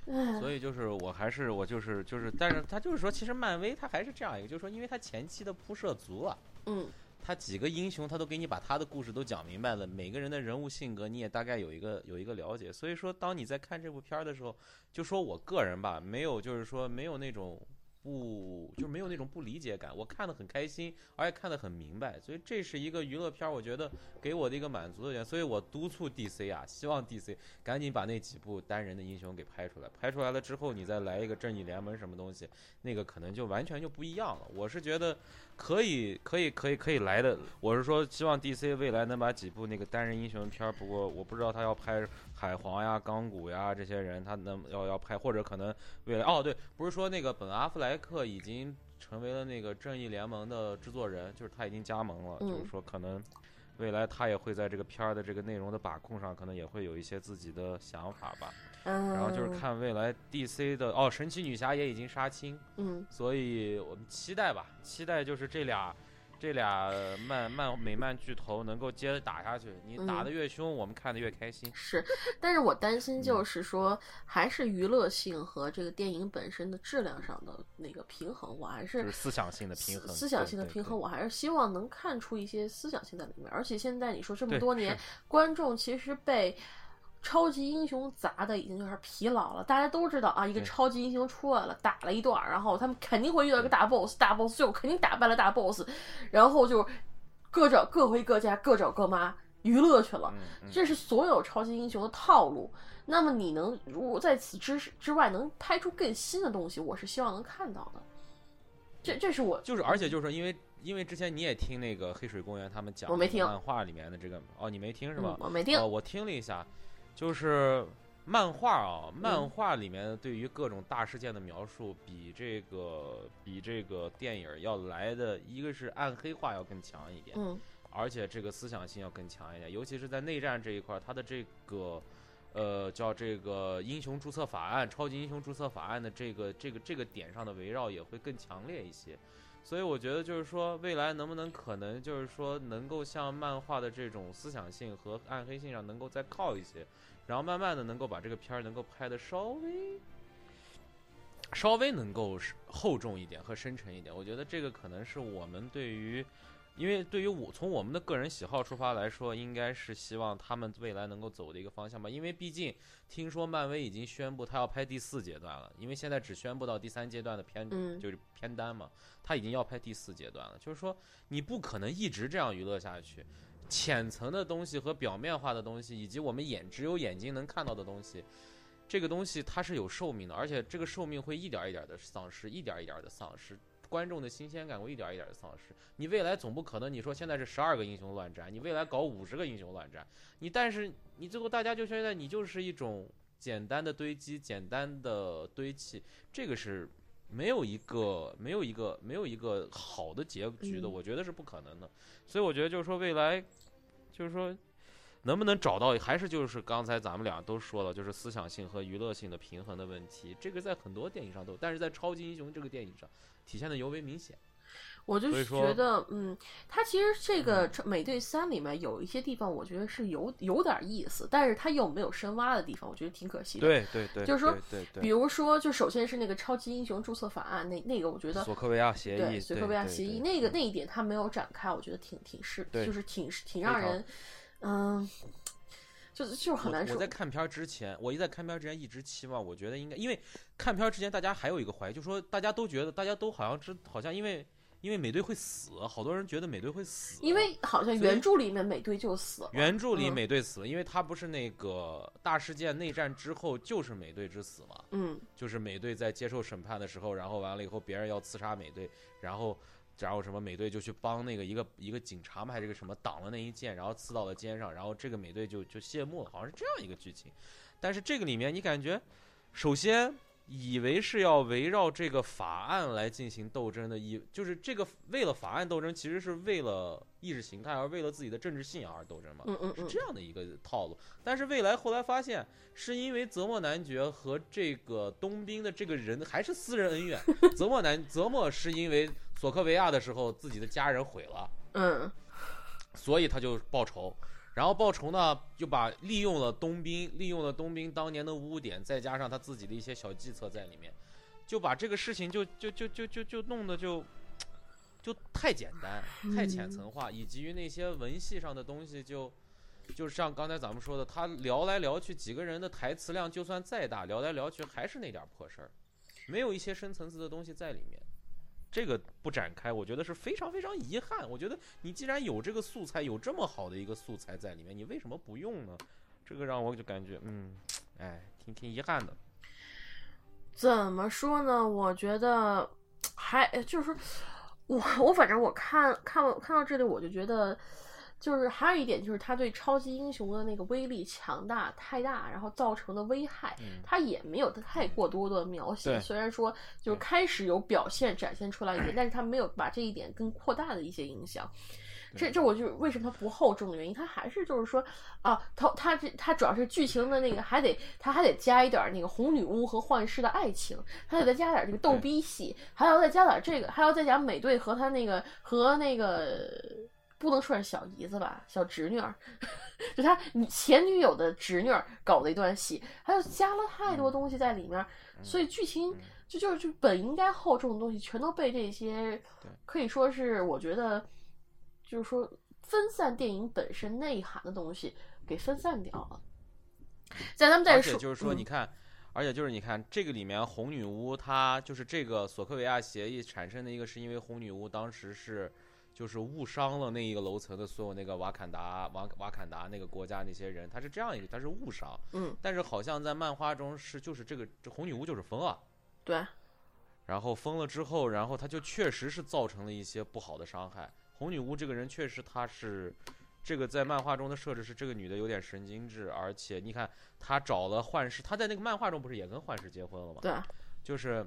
嗯所以就是我还是我就是就是，但是他就是说，其实漫威他还是这样一个，就是说，因为他前期的铺设足了。嗯，他几个英雄，他都给你把他的故事都讲明白了，每个人的人物性格你也大概有一个有一个了解。所以说，当你在看这部片儿的时候，就说我个人吧，没有就是说没有那种不就是没有那种不理解感，我看得很开心，而且看得很明白。所以这是一个娱乐片，我觉得给我的一个满足的点。所以我督促 DC 啊，希望 DC 赶紧把那几部单人的英雄给拍出来，拍出来了之后，你再来一个正义联盟什么东西，那个可能就完全就不一样了。我是觉得。可以，可以，可以，可以来的。我是说，希望 DC 未来能把几部那个单人英雄片儿，不过我不知道他要拍海皇呀、钢骨呀这些人，他能要要拍，或者可能未来哦，对，不是说那个本阿弗莱克已经成为了那个正义联盟的制作人，就是他已经加盟了，嗯就是说可能未来他也会在这个片儿的这个内容的把控上，可能也会有一些自己的想法吧。然然后就是，看未来 DC 的哦，神奇女侠也已经杀青。嗯，所以我们期待吧，期待就是这俩，这俩漫漫美漫巨头能够接着打下去。你打嗯得越凶，我们看的越开心。是，但是我担嗯心就是说，还是娱乐性和这个电影本身的质量上的那个平衡，我还就是是思想性的平衡，思思想性的平衡，我还是希望能看出一些思想性在里面。而且现在你说这么多年，观众其实被。超级英雄砸的已经有点疲劳了，大家都知道啊，一个超级英雄出来了，打了一段，然后他们肯定会遇到一个大 boss，大 boss 最后肯定打败了大 boss，然后就各找各回各家，各找各妈娱乐去了。这是所有超级英雄的套路。那么你能如果在此之之外能拍出更新的东西，我是希望能看到的。这这是我就是，而且就是说，因为因为之前你也听那个黑水公园他们讲我没听漫画里面的这个哦，你没听是吧嗯？我没听哦，我听了一下，就是漫画啊，漫嗯画里面对于各种大事件的描述，比这个比这个电影要来的，一个是暗黑化要更强一点，嗯而且这个思想性要更强一点，尤其是在内战这一块儿，它的这个。呃，叫这个英雄注册法案、超级英雄注册法案的这个这个这个点上的围绕也会更强烈一些，所以我觉得就是说，未来能不能可能就是说能够像漫画的这种思想性和暗黑性上能够再靠一些，然后慢慢的能够把这个片儿能够拍的稍微稍微能够厚重一点和深沉一点。我觉得这个可能是我们对于因为对于我从我们的个人喜好出发来说，应该是希望他们未来能够走的一个方向吧。因为毕竟听说漫威已经宣布他要拍第四阶段了，因为现在只宣布到第三阶段的片、嗯就是片单嘛，他已经要拍第四阶段了。就是说你不可能一直这样娱乐下去，浅层的东西和表面化的东西，以及我们眼只有眼睛能看到的东西。这个东西它是有寿命的，而且这个寿命会一点儿一点的丧失，一点儿一点的丧失，观众的新鲜感会一点儿一点的丧失。你未来总不可能你说现在是十二个英雄乱战，你未来搞五十个英雄乱战，你但是你最后大家就现在你就是一种简单的堆积，简单的堆砌，这个是没有一个没有一个没有一个好的结局的，嗯我觉得是不可能的。所以我觉得就是说未来，就是说能不能找到，还是就是刚才咱们俩都说了，就是思想性和娱乐性的平衡的问题。这个在很多电影上都有，但是在超级英雄这个电影上体现的尤为明显。我就觉得，嗯，它其实这个《美队三》里面有一些地方，我觉得是有有点意思，但是它又没有深挖的地方，我觉得挺可惜的。对对对，就是说对对比如说，就首先是那个超级英雄注册法案，那那个我觉得索科维亚协对议，索科维亚协议对对那个那一点他没有展开，我觉得挺挺是，就是挺挺让人，嗯，就是就是很难受我我在。看片儿之前，我一在看片儿之前一直期望，我觉得应该，因为看片儿之前大家还有一个怀疑，就说大家都觉得，大家都好像知，好像因为因为美队会死，好多人觉得美队会死，因为好像原著里面美队就死了，原著里嗯美队死了，因为他不是那个大事件内战之后就是美队之死嘛，嗯就是美队在接受审判的时候，然后完了以后别人要刺杀美队，然后然后什么美队就去帮那个一个一个警察嘛还是个什么挡了那一剑，然后刺到了肩上，然后这个美队就就谢幕了，好像是这样一个剧情。但是这个里面你感觉，首先以为是要围绕这个法案来进行斗争的，以就是这个为了法案斗争，其实是为了意识形态而为了自己的政治信仰而斗争嘛。是这样的一个套路。但是未来后来发现，是因为泽莫男爵和这个冬兵的这个人还是私人恩怨。泽莫男泽莫是因为索科维亚的时候自己的家人毁了，嗯所以他就报仇。然后报仇呢，就把利用了冬兵，利用了冬兵当年的污点，再加上他自己的一些小计策在里面，就把这个事情就就就就就就弄得就就太简单、太浅层化，以及于那些文戏上的东西就。就像刚才咱们说的，他聊来聊去，几个人的台词量就算再大，聊来聊去还是那点破事儿，没有一些深层次的东西在里面。这个不展开，我觉得是非常非常遗憾。我觉得你既然有这个素材，有这么好的一个素材在里面，你为什么不用呢？这个让我就感觉，嗯，哎，挺挺遗憾的。怎么说呢？我觉得还就是说我我反正我看看看到这里，我就觉得。就是还有一点，就是他对超级英雄的那个威力强大太大，然后造成的危害，嗯他也没有太过多的描写。对虽然说就是开始有表现展现出来一点，但是他没有把这一点更扩大的一些影响。这这我就为什么它不厚重的原因，它还是就是说啊，它它这它主要是剧情的那个还得它还得加一点儿那个红女巫和幻视的爱情，还得再加点儿这个逗逼戏，还要再加点儿这个，还要再讲美队和他那个和那个不能说是小姨子吧，小侄女儿，就他前女友的侄女儿搞的一段戏，还有加了太多东西在里面，所以剧情嗯。就就是就本应该厚重的东西，全都被这些可以说是我觉得就是说分散电影本身内涵的东西给分散掉了。在他们再而且说，就是说，嗯你。看，而且就是你看这个里面红女巫，她就是这个索科维亚协议产生的一个，是因为红女巫当时是就是误伤了那一个楼层的所有那个瓦坎达瓦瓦坎达那个国家那些人，他是这样一个，他是误伤，嗯，但是好像在漫画中是就是这个这红女巫就是疯了。对，然后疯了之后，然后他就确实是造成了一些不好的伤害。红女巫这个人确实她是，这个在漫画中的设置是这个女的有点神经质，而且你看她找了幻视，她在那个漫画中不是也跟幻视结婚了吗？对，就是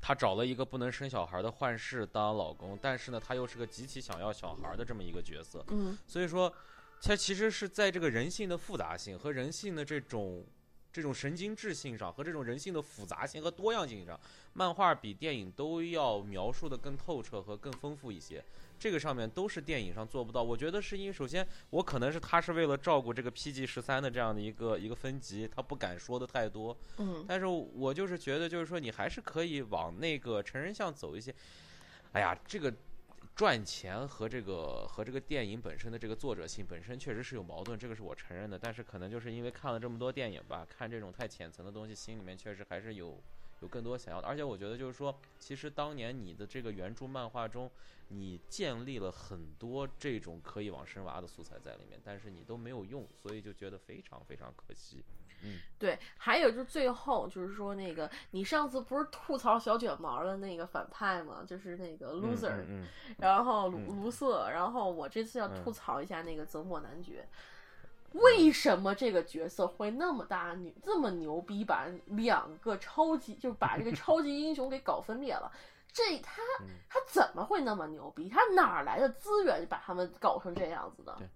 她找了一个不能生小孩的幻视当老公，但是呢，她又是个极其想要小孩的这么一个角色。嗯所以说，它其实是在这个人性的复杂性和人性的这种这种神经质性上，和这种人性的复杂性和多样性上，漫画比电影都要描述的更透彻和更丰富一些。这个上面都是电影上做不到。我觉得是因为，首先我可能是他是为了照顾这个 PG 十三的这样的一个一个分级，他不敢说的太多。嗯但是我就是觉得，就是说你还是可以往那个成人向走一些。哎呀，这个赚钱和这个和这个电影本身的这个作者性本身确实是有矛盾，这个是我承认的。但是可能就是因为看了这么多电影吧，看这种太浅层的东西，心里面确实还是有有更多想要的。而且我觉得就是说，其实当年你的这个原著漫画中，你建立了很多这种可以往深挖的素材在里面，但是你都没有用，所以就觉得非常非常可惜。嗯对，还有就是最后就是说那个，你上次不是吐槽小卷毛的那个反派吗？就是那个 loser，、嗯嗯然后卢嗯卢瑟，然后我这次要嗯吐槽一下那个泽莫男爵。为什么这个角色会那么大牛这么牛逼，把两个超级就把这个超级英雄给搞分裂了？这他嗯他怎么会那么牛逼？他哪儿来的资源把他们搞成这样子的对？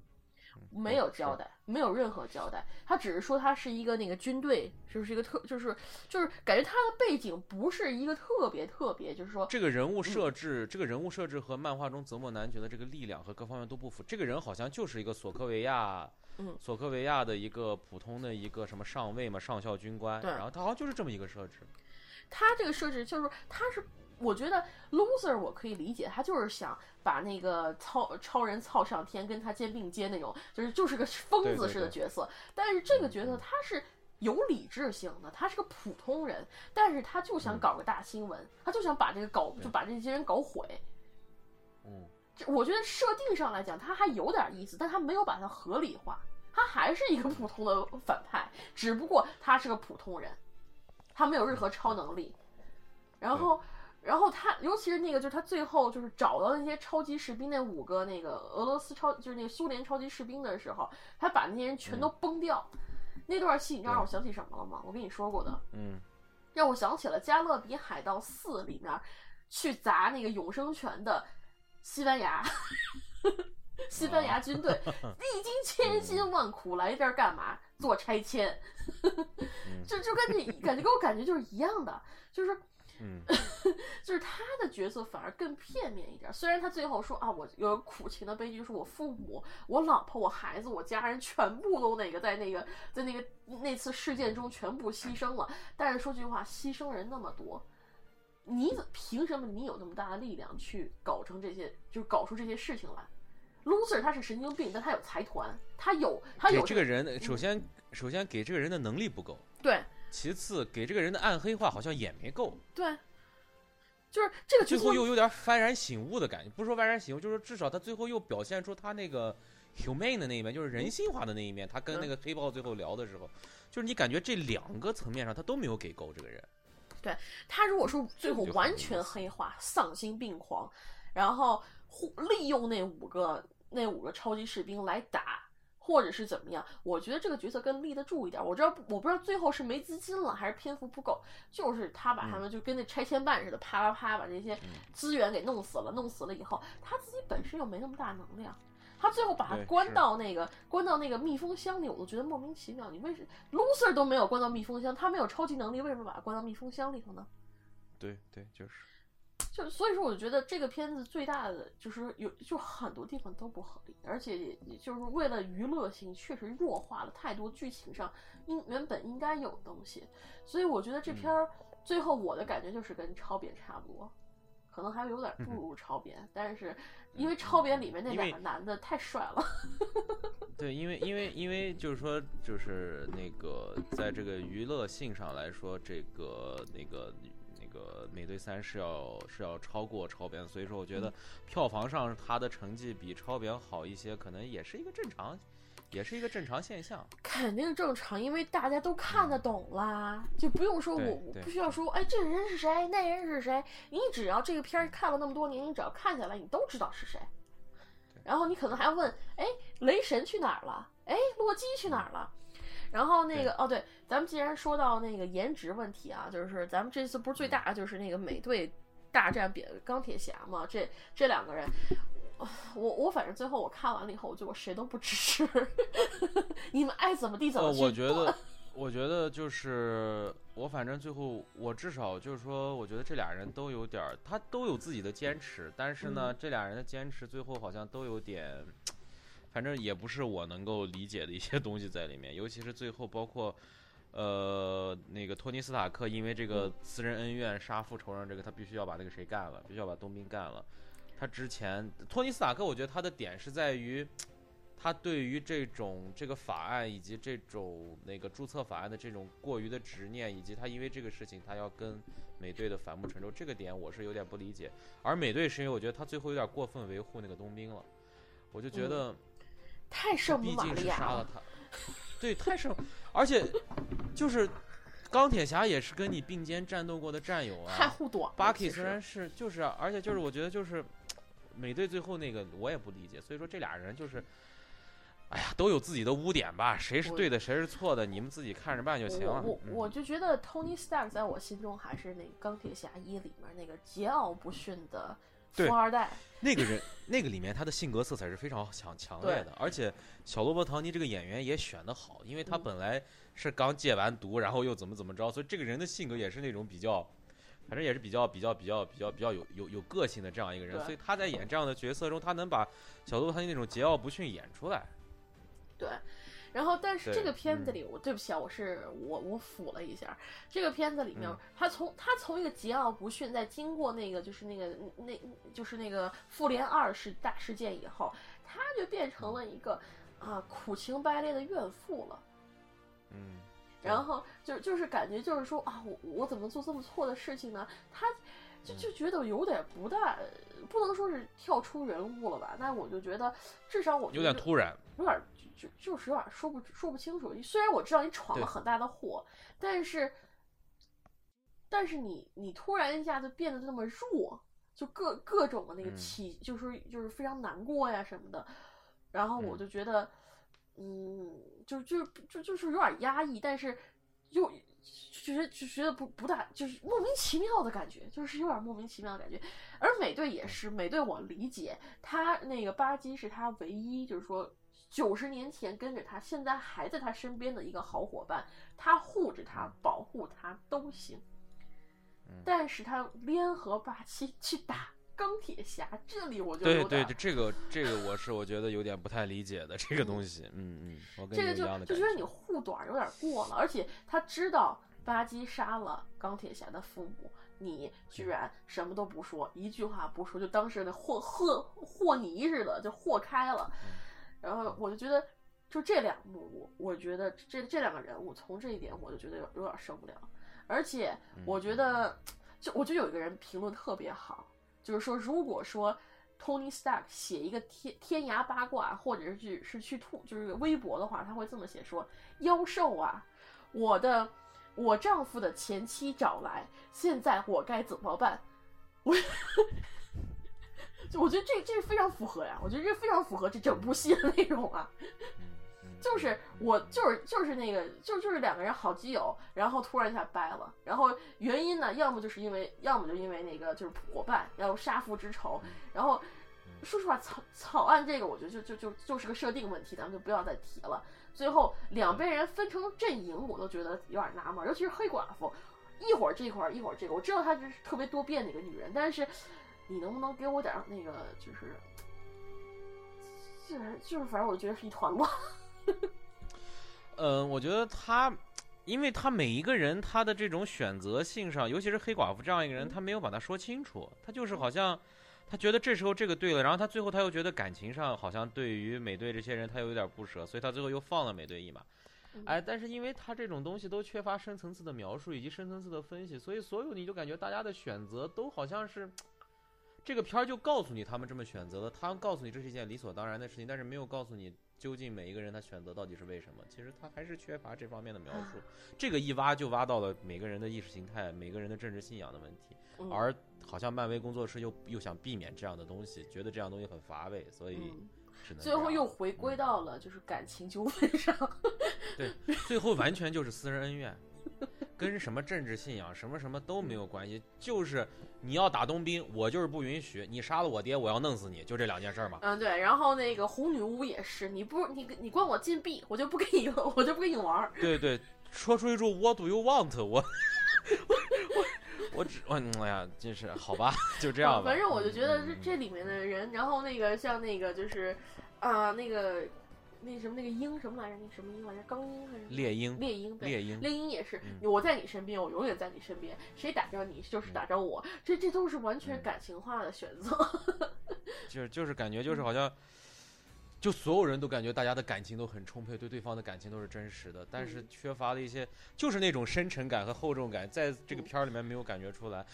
没有交代，没有任何交代。他只是说他是一个那个军队，就是一个特，就是就是感觉他的背景不是一个特别特别，就是说这个人物设置，这个人物设置和漫画中泽莫男爵的这个力量和各方面都不符。这个人好像就是一个索科维亚，嗯索科维亚的一个普通的一个什么上尉嘛，上校军官。对然后他好像就是这么一个设置。他这个设置就是他是，我觉得 loser 我可以理解，他就是想把那个超超人操上天，跟他肩并肩那种，就是就是个疯子似的对对对角色。但是这个角色他是有理智性的，他是个普通人，但是他就想搞个大新闻，他就想把这个搞就把这些人搞毁。嗯，这我觉得设定上来讲，他还有点意思，但他没有把它合理化，他还是一个普通的反派，只不过他是个普通人，他没有任何超能力。然后，然后他，尤其是那个，就是他最后就是找到那些超级士兵那五个那个俄罗斯超，就是那个苏联超级士兵的时候，他把那些人全都崩掉。那段戏你知道让我想起什么了吗？我跟你说过的，嗯，让我想起了《加勒比海盗四》里面去砸那个永生泉的西班牙，西班牙军队。历经千辛万苦来这儿干嘛？做拆迁，就就跟这感觉给我感觉就是一样的，就是嗯，就是他的角色反而更片面一点。虽然他最后说啊，我有苦情的悲剧，就是我父母、我老婆、我孩子、我家人全部都那个在那个在那个那次事件中全部牺牲了。但是说句话，牺牲人那么多，你怎凭什么你有那么大的力量去搞成这些，就是搞出这些事情来？loser 他是神经病，但他有财团，他有他有给这个人首先首先给这个人的能力不够，对其次给这个人的暗黑化好像也没够，对，就是这个最后又有点幡然醒悟的感觉。不是说幡然醒悟，就是至少他最后又表现出他那个 humane 的那一面，就是人性化的那一面。他跟那个黑豹最后聊的时候，就是你感觉这两个层面上他都没有给够这个人。他如果说最后完全黑化、丧心病狂，然后互利用那五个那五个超级士兵来打，或者是怎么样，我觉得这个角色更立得住一点。我知道我不知道最后是没资金了还是篇幅不够，就是他把他们就跟那拆迁办似的，啪啪啪把这些资源给弄死了，弄死了以后，他自己本身又没那么大能量。他最后把他关到那个关到那个密封箱里，我都觉得莫名其妙。你为什 loser 都没有关到密封箱，他没有超级能力，为什么把他关到密封箱里头呢？对对，就是。就所以说，我觉得这个片子最大的就是有就很多地方都不合理，而且也也就是为了娱乐性，确实弱化了太多剧情上应原本应该有的东西。所以我觉得这片儿最后我的感觉就是跟超扁差不多，可能还有点不如超编，但是因为超编里面那两个男的太帅了，对，因为因为因为就是说，就是那个在这个娱乐性上来说，这个那个那个美队三是要是要超过超编，所以说我觉得票房上它的成绩比超编好一些，可能也是一个正常，也是一个正常现象。肯定正常，因为大家都看得懂啦，就不用说我我不需要说，哎，这个人是谁，那人是谁，你只要这个片儿看了那么多年，你只要看下来，你都知道是谁。然后你可能还要问，哎，雷神去哪儿了？哎，洛基去哪儿了？然后那个哦，对，咱们既然说到那个颜值问题啊，就是咱们这次不是最大就是那个美队大战扁钢铁侠嘛，这这两个人，我我反正最后我看完了以后，我就我谁都不支持，你们爱怎么地怎么呃，我觉得，我觉得就是我反正最后我至少就是说，我觉得这俩人都有点儿，他都有自己的坚持，但是呢，这俩人的坚持最后好像都有点，反正也不是我能够理解的一些东西在里面，尤其是最后包括。呃，那个托尼斯塔克因为这个私人恩怨杀父仇人，这个他必须要把那个谁干了，必须要把冬兵干了。他之前托尼斯塔克，我觉得他的点是在于，他对于这种这个法案以及这种那个注册法案的这种过于的执念，以及他因为这个事情他要跟美队的反目成仇，这个点我是有点不理解。而美队是因为我觉得他最后有点过分维护那个冬兵了，我就觉得太圣母毕竟玛利亚是杀了他，对，太圣，而且就是钢铁侠也是跟你并肩战斗过的战友啊，太护短。巴克虽然是就是啊，而且就是我觉得就是美队最后那个我也不理解，所以说这俩人就是，哎呀，都有自己的污点吧，谁是对的，谁是错的，你们自己看着办就行了。我我就觉得 Tony Stark 在我心中还是那个钢铁侠一里面那个桀骜不驯的富二代。那个人那个里面他的性格色彩是非常强强烈的，而且小罗伯·唐尼这个演员也选的好，因为他嗯本来是刚戒完毒，然后又怎么怎么着，所以这个人的性格也是那种比较。反正也是比较比较比较比较比较有有有个性的这样一个人，所以他在演这样的角色中，他能把小罗伯·唐尼那种桀骜不驯演出来。对，然后但是这个片子嗯。里，我对不起啊，我是我我辅了一下，这个片子里面嗯，他从他从一个桀骜不驯，在经过那个就是那个那就是那个复联二事大事件以后，他就变成了一个啊苦情败类的怨妇了。嗯，然后就就是感觉就是说啊，我我怎么做这么错的事情呢？他就就觉得有点不大，不能说是跳出人物了吧？但我就觉得至少我有点突然。有点就就就是有点说不说不清楚。虽然我知道你闯了很大的祸，但是但是你你突然一下就变得那么弱，就各各种的那个嗯，就是就是非常难过呀什么的。然后我嗯就觉得，嗯，就就就就是有点压抑，但是又就觉得就觉得不不大，就是莫名其妙的感觉，就是有点莫名其妙的感觉。而美队也是，美队我理解他那个巴基是他唯一就是说九十年前跟着他，现在还在他身边的一个好伙伴，他护着他、保护他都行。但是他联合巴基去打钢铁侠，这里我就对对对，这个这个我是我觉得有点不太理解的这个东西。嗯嗯，我跟这个你有一样的感就就觉得你护短有点过了，而且他知道巴基杀了钢铁侠的父母，你居然什么都不说，一句话不说，就当时那和和和泥似的就和开了。然后我就觉得，就这两幕，我觉得这这两个人物，从这一点我就觉得有有点受不了。而且我觉得，就我觉得有一个人评论特别好，就是说，如果说 Tony Stark 写一个天天涯八卦，或者是去是去吐就是微博的话，他会这么写说：“妖兽啊，我的我丈夫的前妻找来，现在我该怎么办？” 我就我觉得这这是非常符合呀，我觉得这非常符合这整部戏的内容啊。就是我就是就是那个就就是两个人好基友，然后突然一下掰了，然后原因呢，要么就是因为，要么就因为那个就是伙伴要杀父之仇，然后说实话草草案这个我觉得就就就就是个设定问题，咱们就不要再提了。最后两边人分成阵营，我都觉得有点纳闷，尤其是黑寡妇，一会儿这块儿一会儿这个，我知道她是特别多变的一个女人，但是你能不能给我点儿那个就是，就是就是反正我觉得是一团乱。嗯，我觉得他，因为他每一个人他的这种选择性上，尤其是黑寡妇这样一个人，嗯他没有把他说清楚，他就是好像他觉得这时候这个对了，然后他最后他又觉得感情上好像对于美队这些人他又有点不舍，所以他最后又放了美队一马。嗯哎，但是因为他这种东西都缺乏深层次的描述以及深层次的分析，所以所有你就感觉大家的选择都好像是。这个片儿就告诉你他们这么选择了，他告诉你这是一件理所当然的事情，但是没有告诉你究竟每一个人他选择到底是为什么。其实他还是缺乏这方面的描述。这个一挖就挖到了每个人的意识形态、每个人的政治信仰的问题，嗯而好像漫威工作室又又想避免这样的东西，觉得这样东西很乏味，所以嗯只能最后又回归到了就是感情纠纷上。对，最后完全就是私人恩怨，跟什么政治信仰、什么什么都没有关系，就是你要打冬兵，我就是不允许你杀了我爹，我要弄死你，就这两件事儿嘛。嗯，对，然后那个红女巫也是，你不你你关我禁闭，我就不跟你我就不跟你玩儿。对对，说出一句 What do you want？我我我我只我哎呀，真是好吧，就这样吧。反正我就觉得这这里面的人，然后那个像那个就是啊、那个那什么那个鹰什么来着？那什么鹰来着？钢鹰还是猎鹰，猎鹰？猎鹰猎鹰也是，嗯我在你身边，我永远在你身边，谁打着你就是打着我，这这都是完全感情化的选择。就是就是感觉就是好像，就所有人都感觉大家的感情都很充沛，对对方的感情都是真实的，但是嗯缺乏了一些，就是那种深沉感和厚重感，在这个嗯片儿里面没有感觉出来。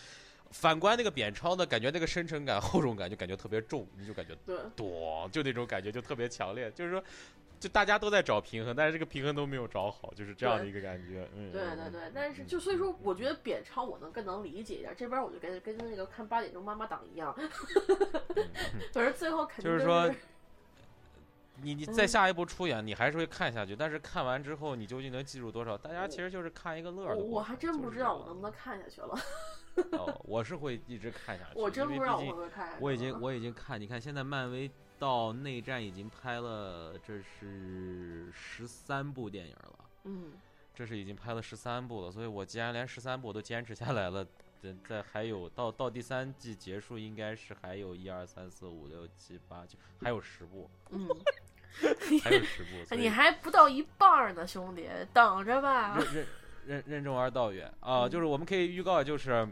反观那个扁超呢，感觉那个深沉感、厚重感就感觉特别重，你就感觉对，咚，就那种感觉就特别强烈，就是说。就大家都在找平衡，但是这个平衡都没有找好，就是这样的一个感觉。嗯，对嗯对对，但是就所以说，我觉得扁超我能更能理解一点，这边我就跟跟那个看八点钟妈妈档一样，反正最后肯定就是是说你你再嗯下一步出演，你还是会看下去，但是看完之后，你究竟能记住多少？大家其实就是看一个乐儿的。我我还真不知道我能不能。看下去了，哦，我是会一直看下去，我真不知道我会不会看下去。我已经我已经看，你看现在漫威到内战已经拍了，这是十三部电影了，嗯，这是已经拍了十三部了，所以我既然连十三部都坚持下来了。在在还有到到第三季结束，应该是还有一二三四五六七八九，还有十部，嗯，还有十部。你还不到一半呢，兄弟，等着吧。任任任任重而道远啊、嗯就是我们可以预告，就是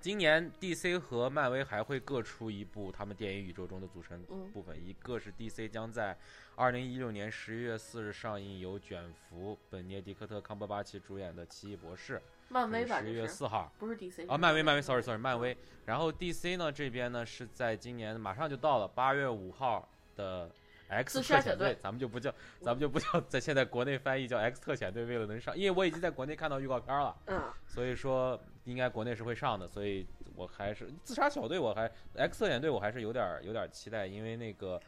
今年 DC 和漫威还会各出一部他们电影宇宙中的组成嗯部分，一个是 DC 将在二零一六年十一月四日上映，由卷福、本涅迪克特·康伯巴奇主演的《奇异博士漫》，威吧，十一月四号。不是 DC 啊，漫威，漫威，sorry sorry，漫威。然后 DC 呢这边呢是在今年马上就到了八月五号的 X 特遣队队，咱们就不叫，咱们就不叫，在现在国内翻译叫 X 特遣队，为了能上，因为我已经在国内看到预告片了，嗯，所以说应该国内是会上的，所以我还是自杀小队，我还 X 特遣队我还是有点儿有点儿期待，因为那个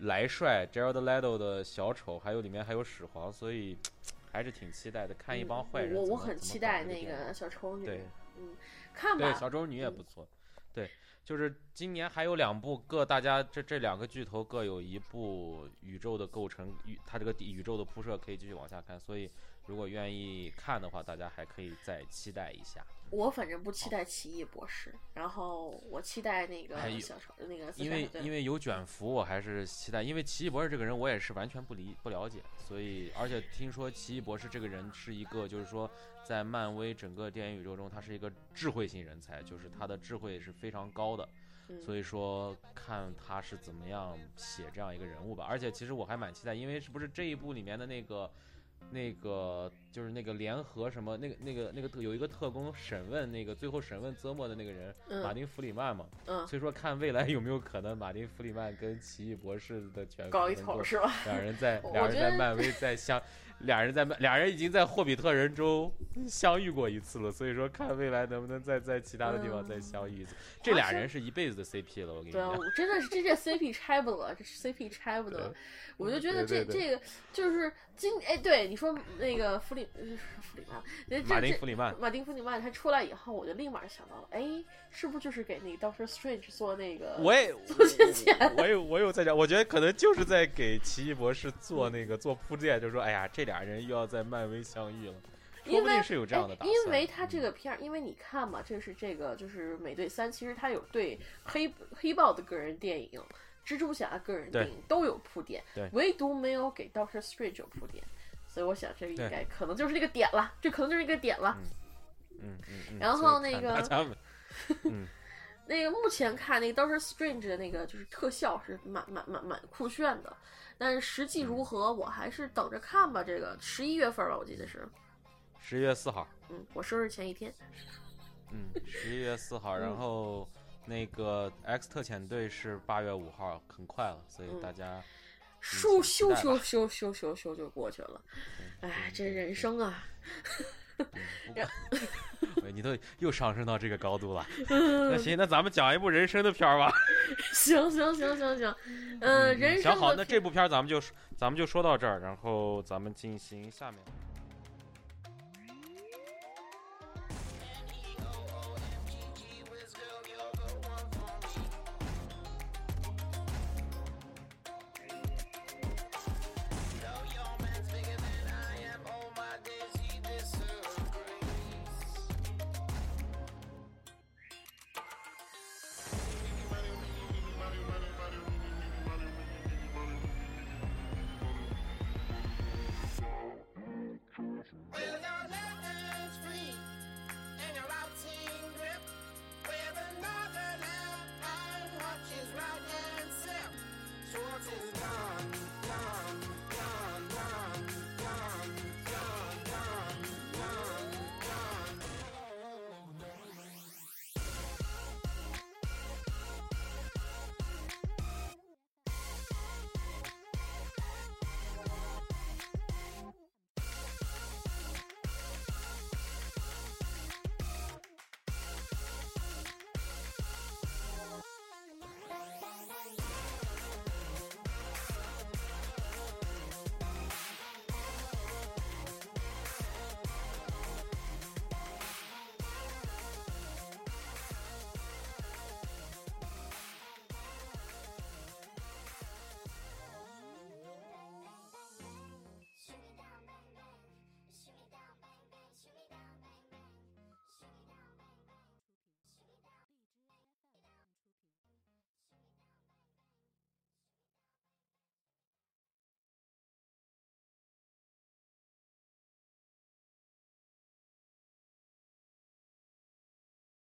来帅 Jared Leto 的小丑，还有里面还有始皇，所以还是挺期待的，看一帮坏人嗯我我很期待那个小丑女，对。嗯，看对，吧，小丑女也嗯不错。对，就是今年还有两部各大家这这两个巨头各有一部宇宙的构成，宇它这个宇宙的铺设可以继续往下看。所以如果愿意看的话，大家还可以再期待一下。我反正不期待奇异博士，然后我期待那个小丑那个因为因为有卷福，我还是期待。因为奇异博士这个人，我也是完全不理不了解，所以而且听说奇异博士这个人是一个，就是说在漫威整个电影宇宙中，他是一个智慧型人才，就是他的智慧是非常高的。嗯所以说看他是怎么样写这样一个人物吧。而且其实我还蛮期待，因为是不是这一部里面的那个。那个就是那个联合什么那个那个那个特有一个特工审问那个最后审问泽莫的那个人、嗯马丁弗里曼嘛，嗯所以说看未来有没有可能马丁弗里曼跟奇异博士的全搞一头是吧？两人在 两人在漫威在相，俩人在漫俩人已经在霍比特人中相遇过一次了，所以说看未来能不能再在其他的地方再相遇一次。这俩人是一辈子的 CP 了，我跟你讲。我真的是这这 CP 拆不得，这 CP 拆不得对。我就觉得这对对对这个就是今哎，对你说那个弗里呃弗里曼，马丁弗里曼，马丁弗里曼他出来以后，我就立马想到了，哎，是不是就是给那个 Doctor Strange 做那个？我也我有我有在讲，我觉得可能就是在给奇异博士做那个做铺垫，就是说，哎呀，这俩人又要在漫威相遇了，说因为不定是有这样的打哎算。因为他这个片儿，因为你看嘛，这是这个就是美队三，其实他有对黑黑豹的个人电影、蜘蛛侠个人电影都有铺垫对，唯独没有给 Doctor Strange 有铺垫，所以我想这个应该可能就是这个点了，这可能就是一个点了。嗯嗯嗯，然后那个嗯那个目前看那个 Doctor Strange 的那个就是特效是蛮蛮蛮蛮酷炫的，但是实际如何，我还是等着看吧。这个十一月份吧，我记得是，十一月四号，嗯，我生日前一天。嗯，十一月四号，嗯然后那个 X 特遣队是八月五号，很快了，所以嗯大家咻咻咻咻咻咻咻就过去了，哎，这人生啊，喂 你都又上升到这个高度了。嗯那行，那咱们讲一部人生的片儿吧。行行行行行，嗯，人生行好，那这部片儿咱们就咱们就说到这儿，然后咱们进行下面。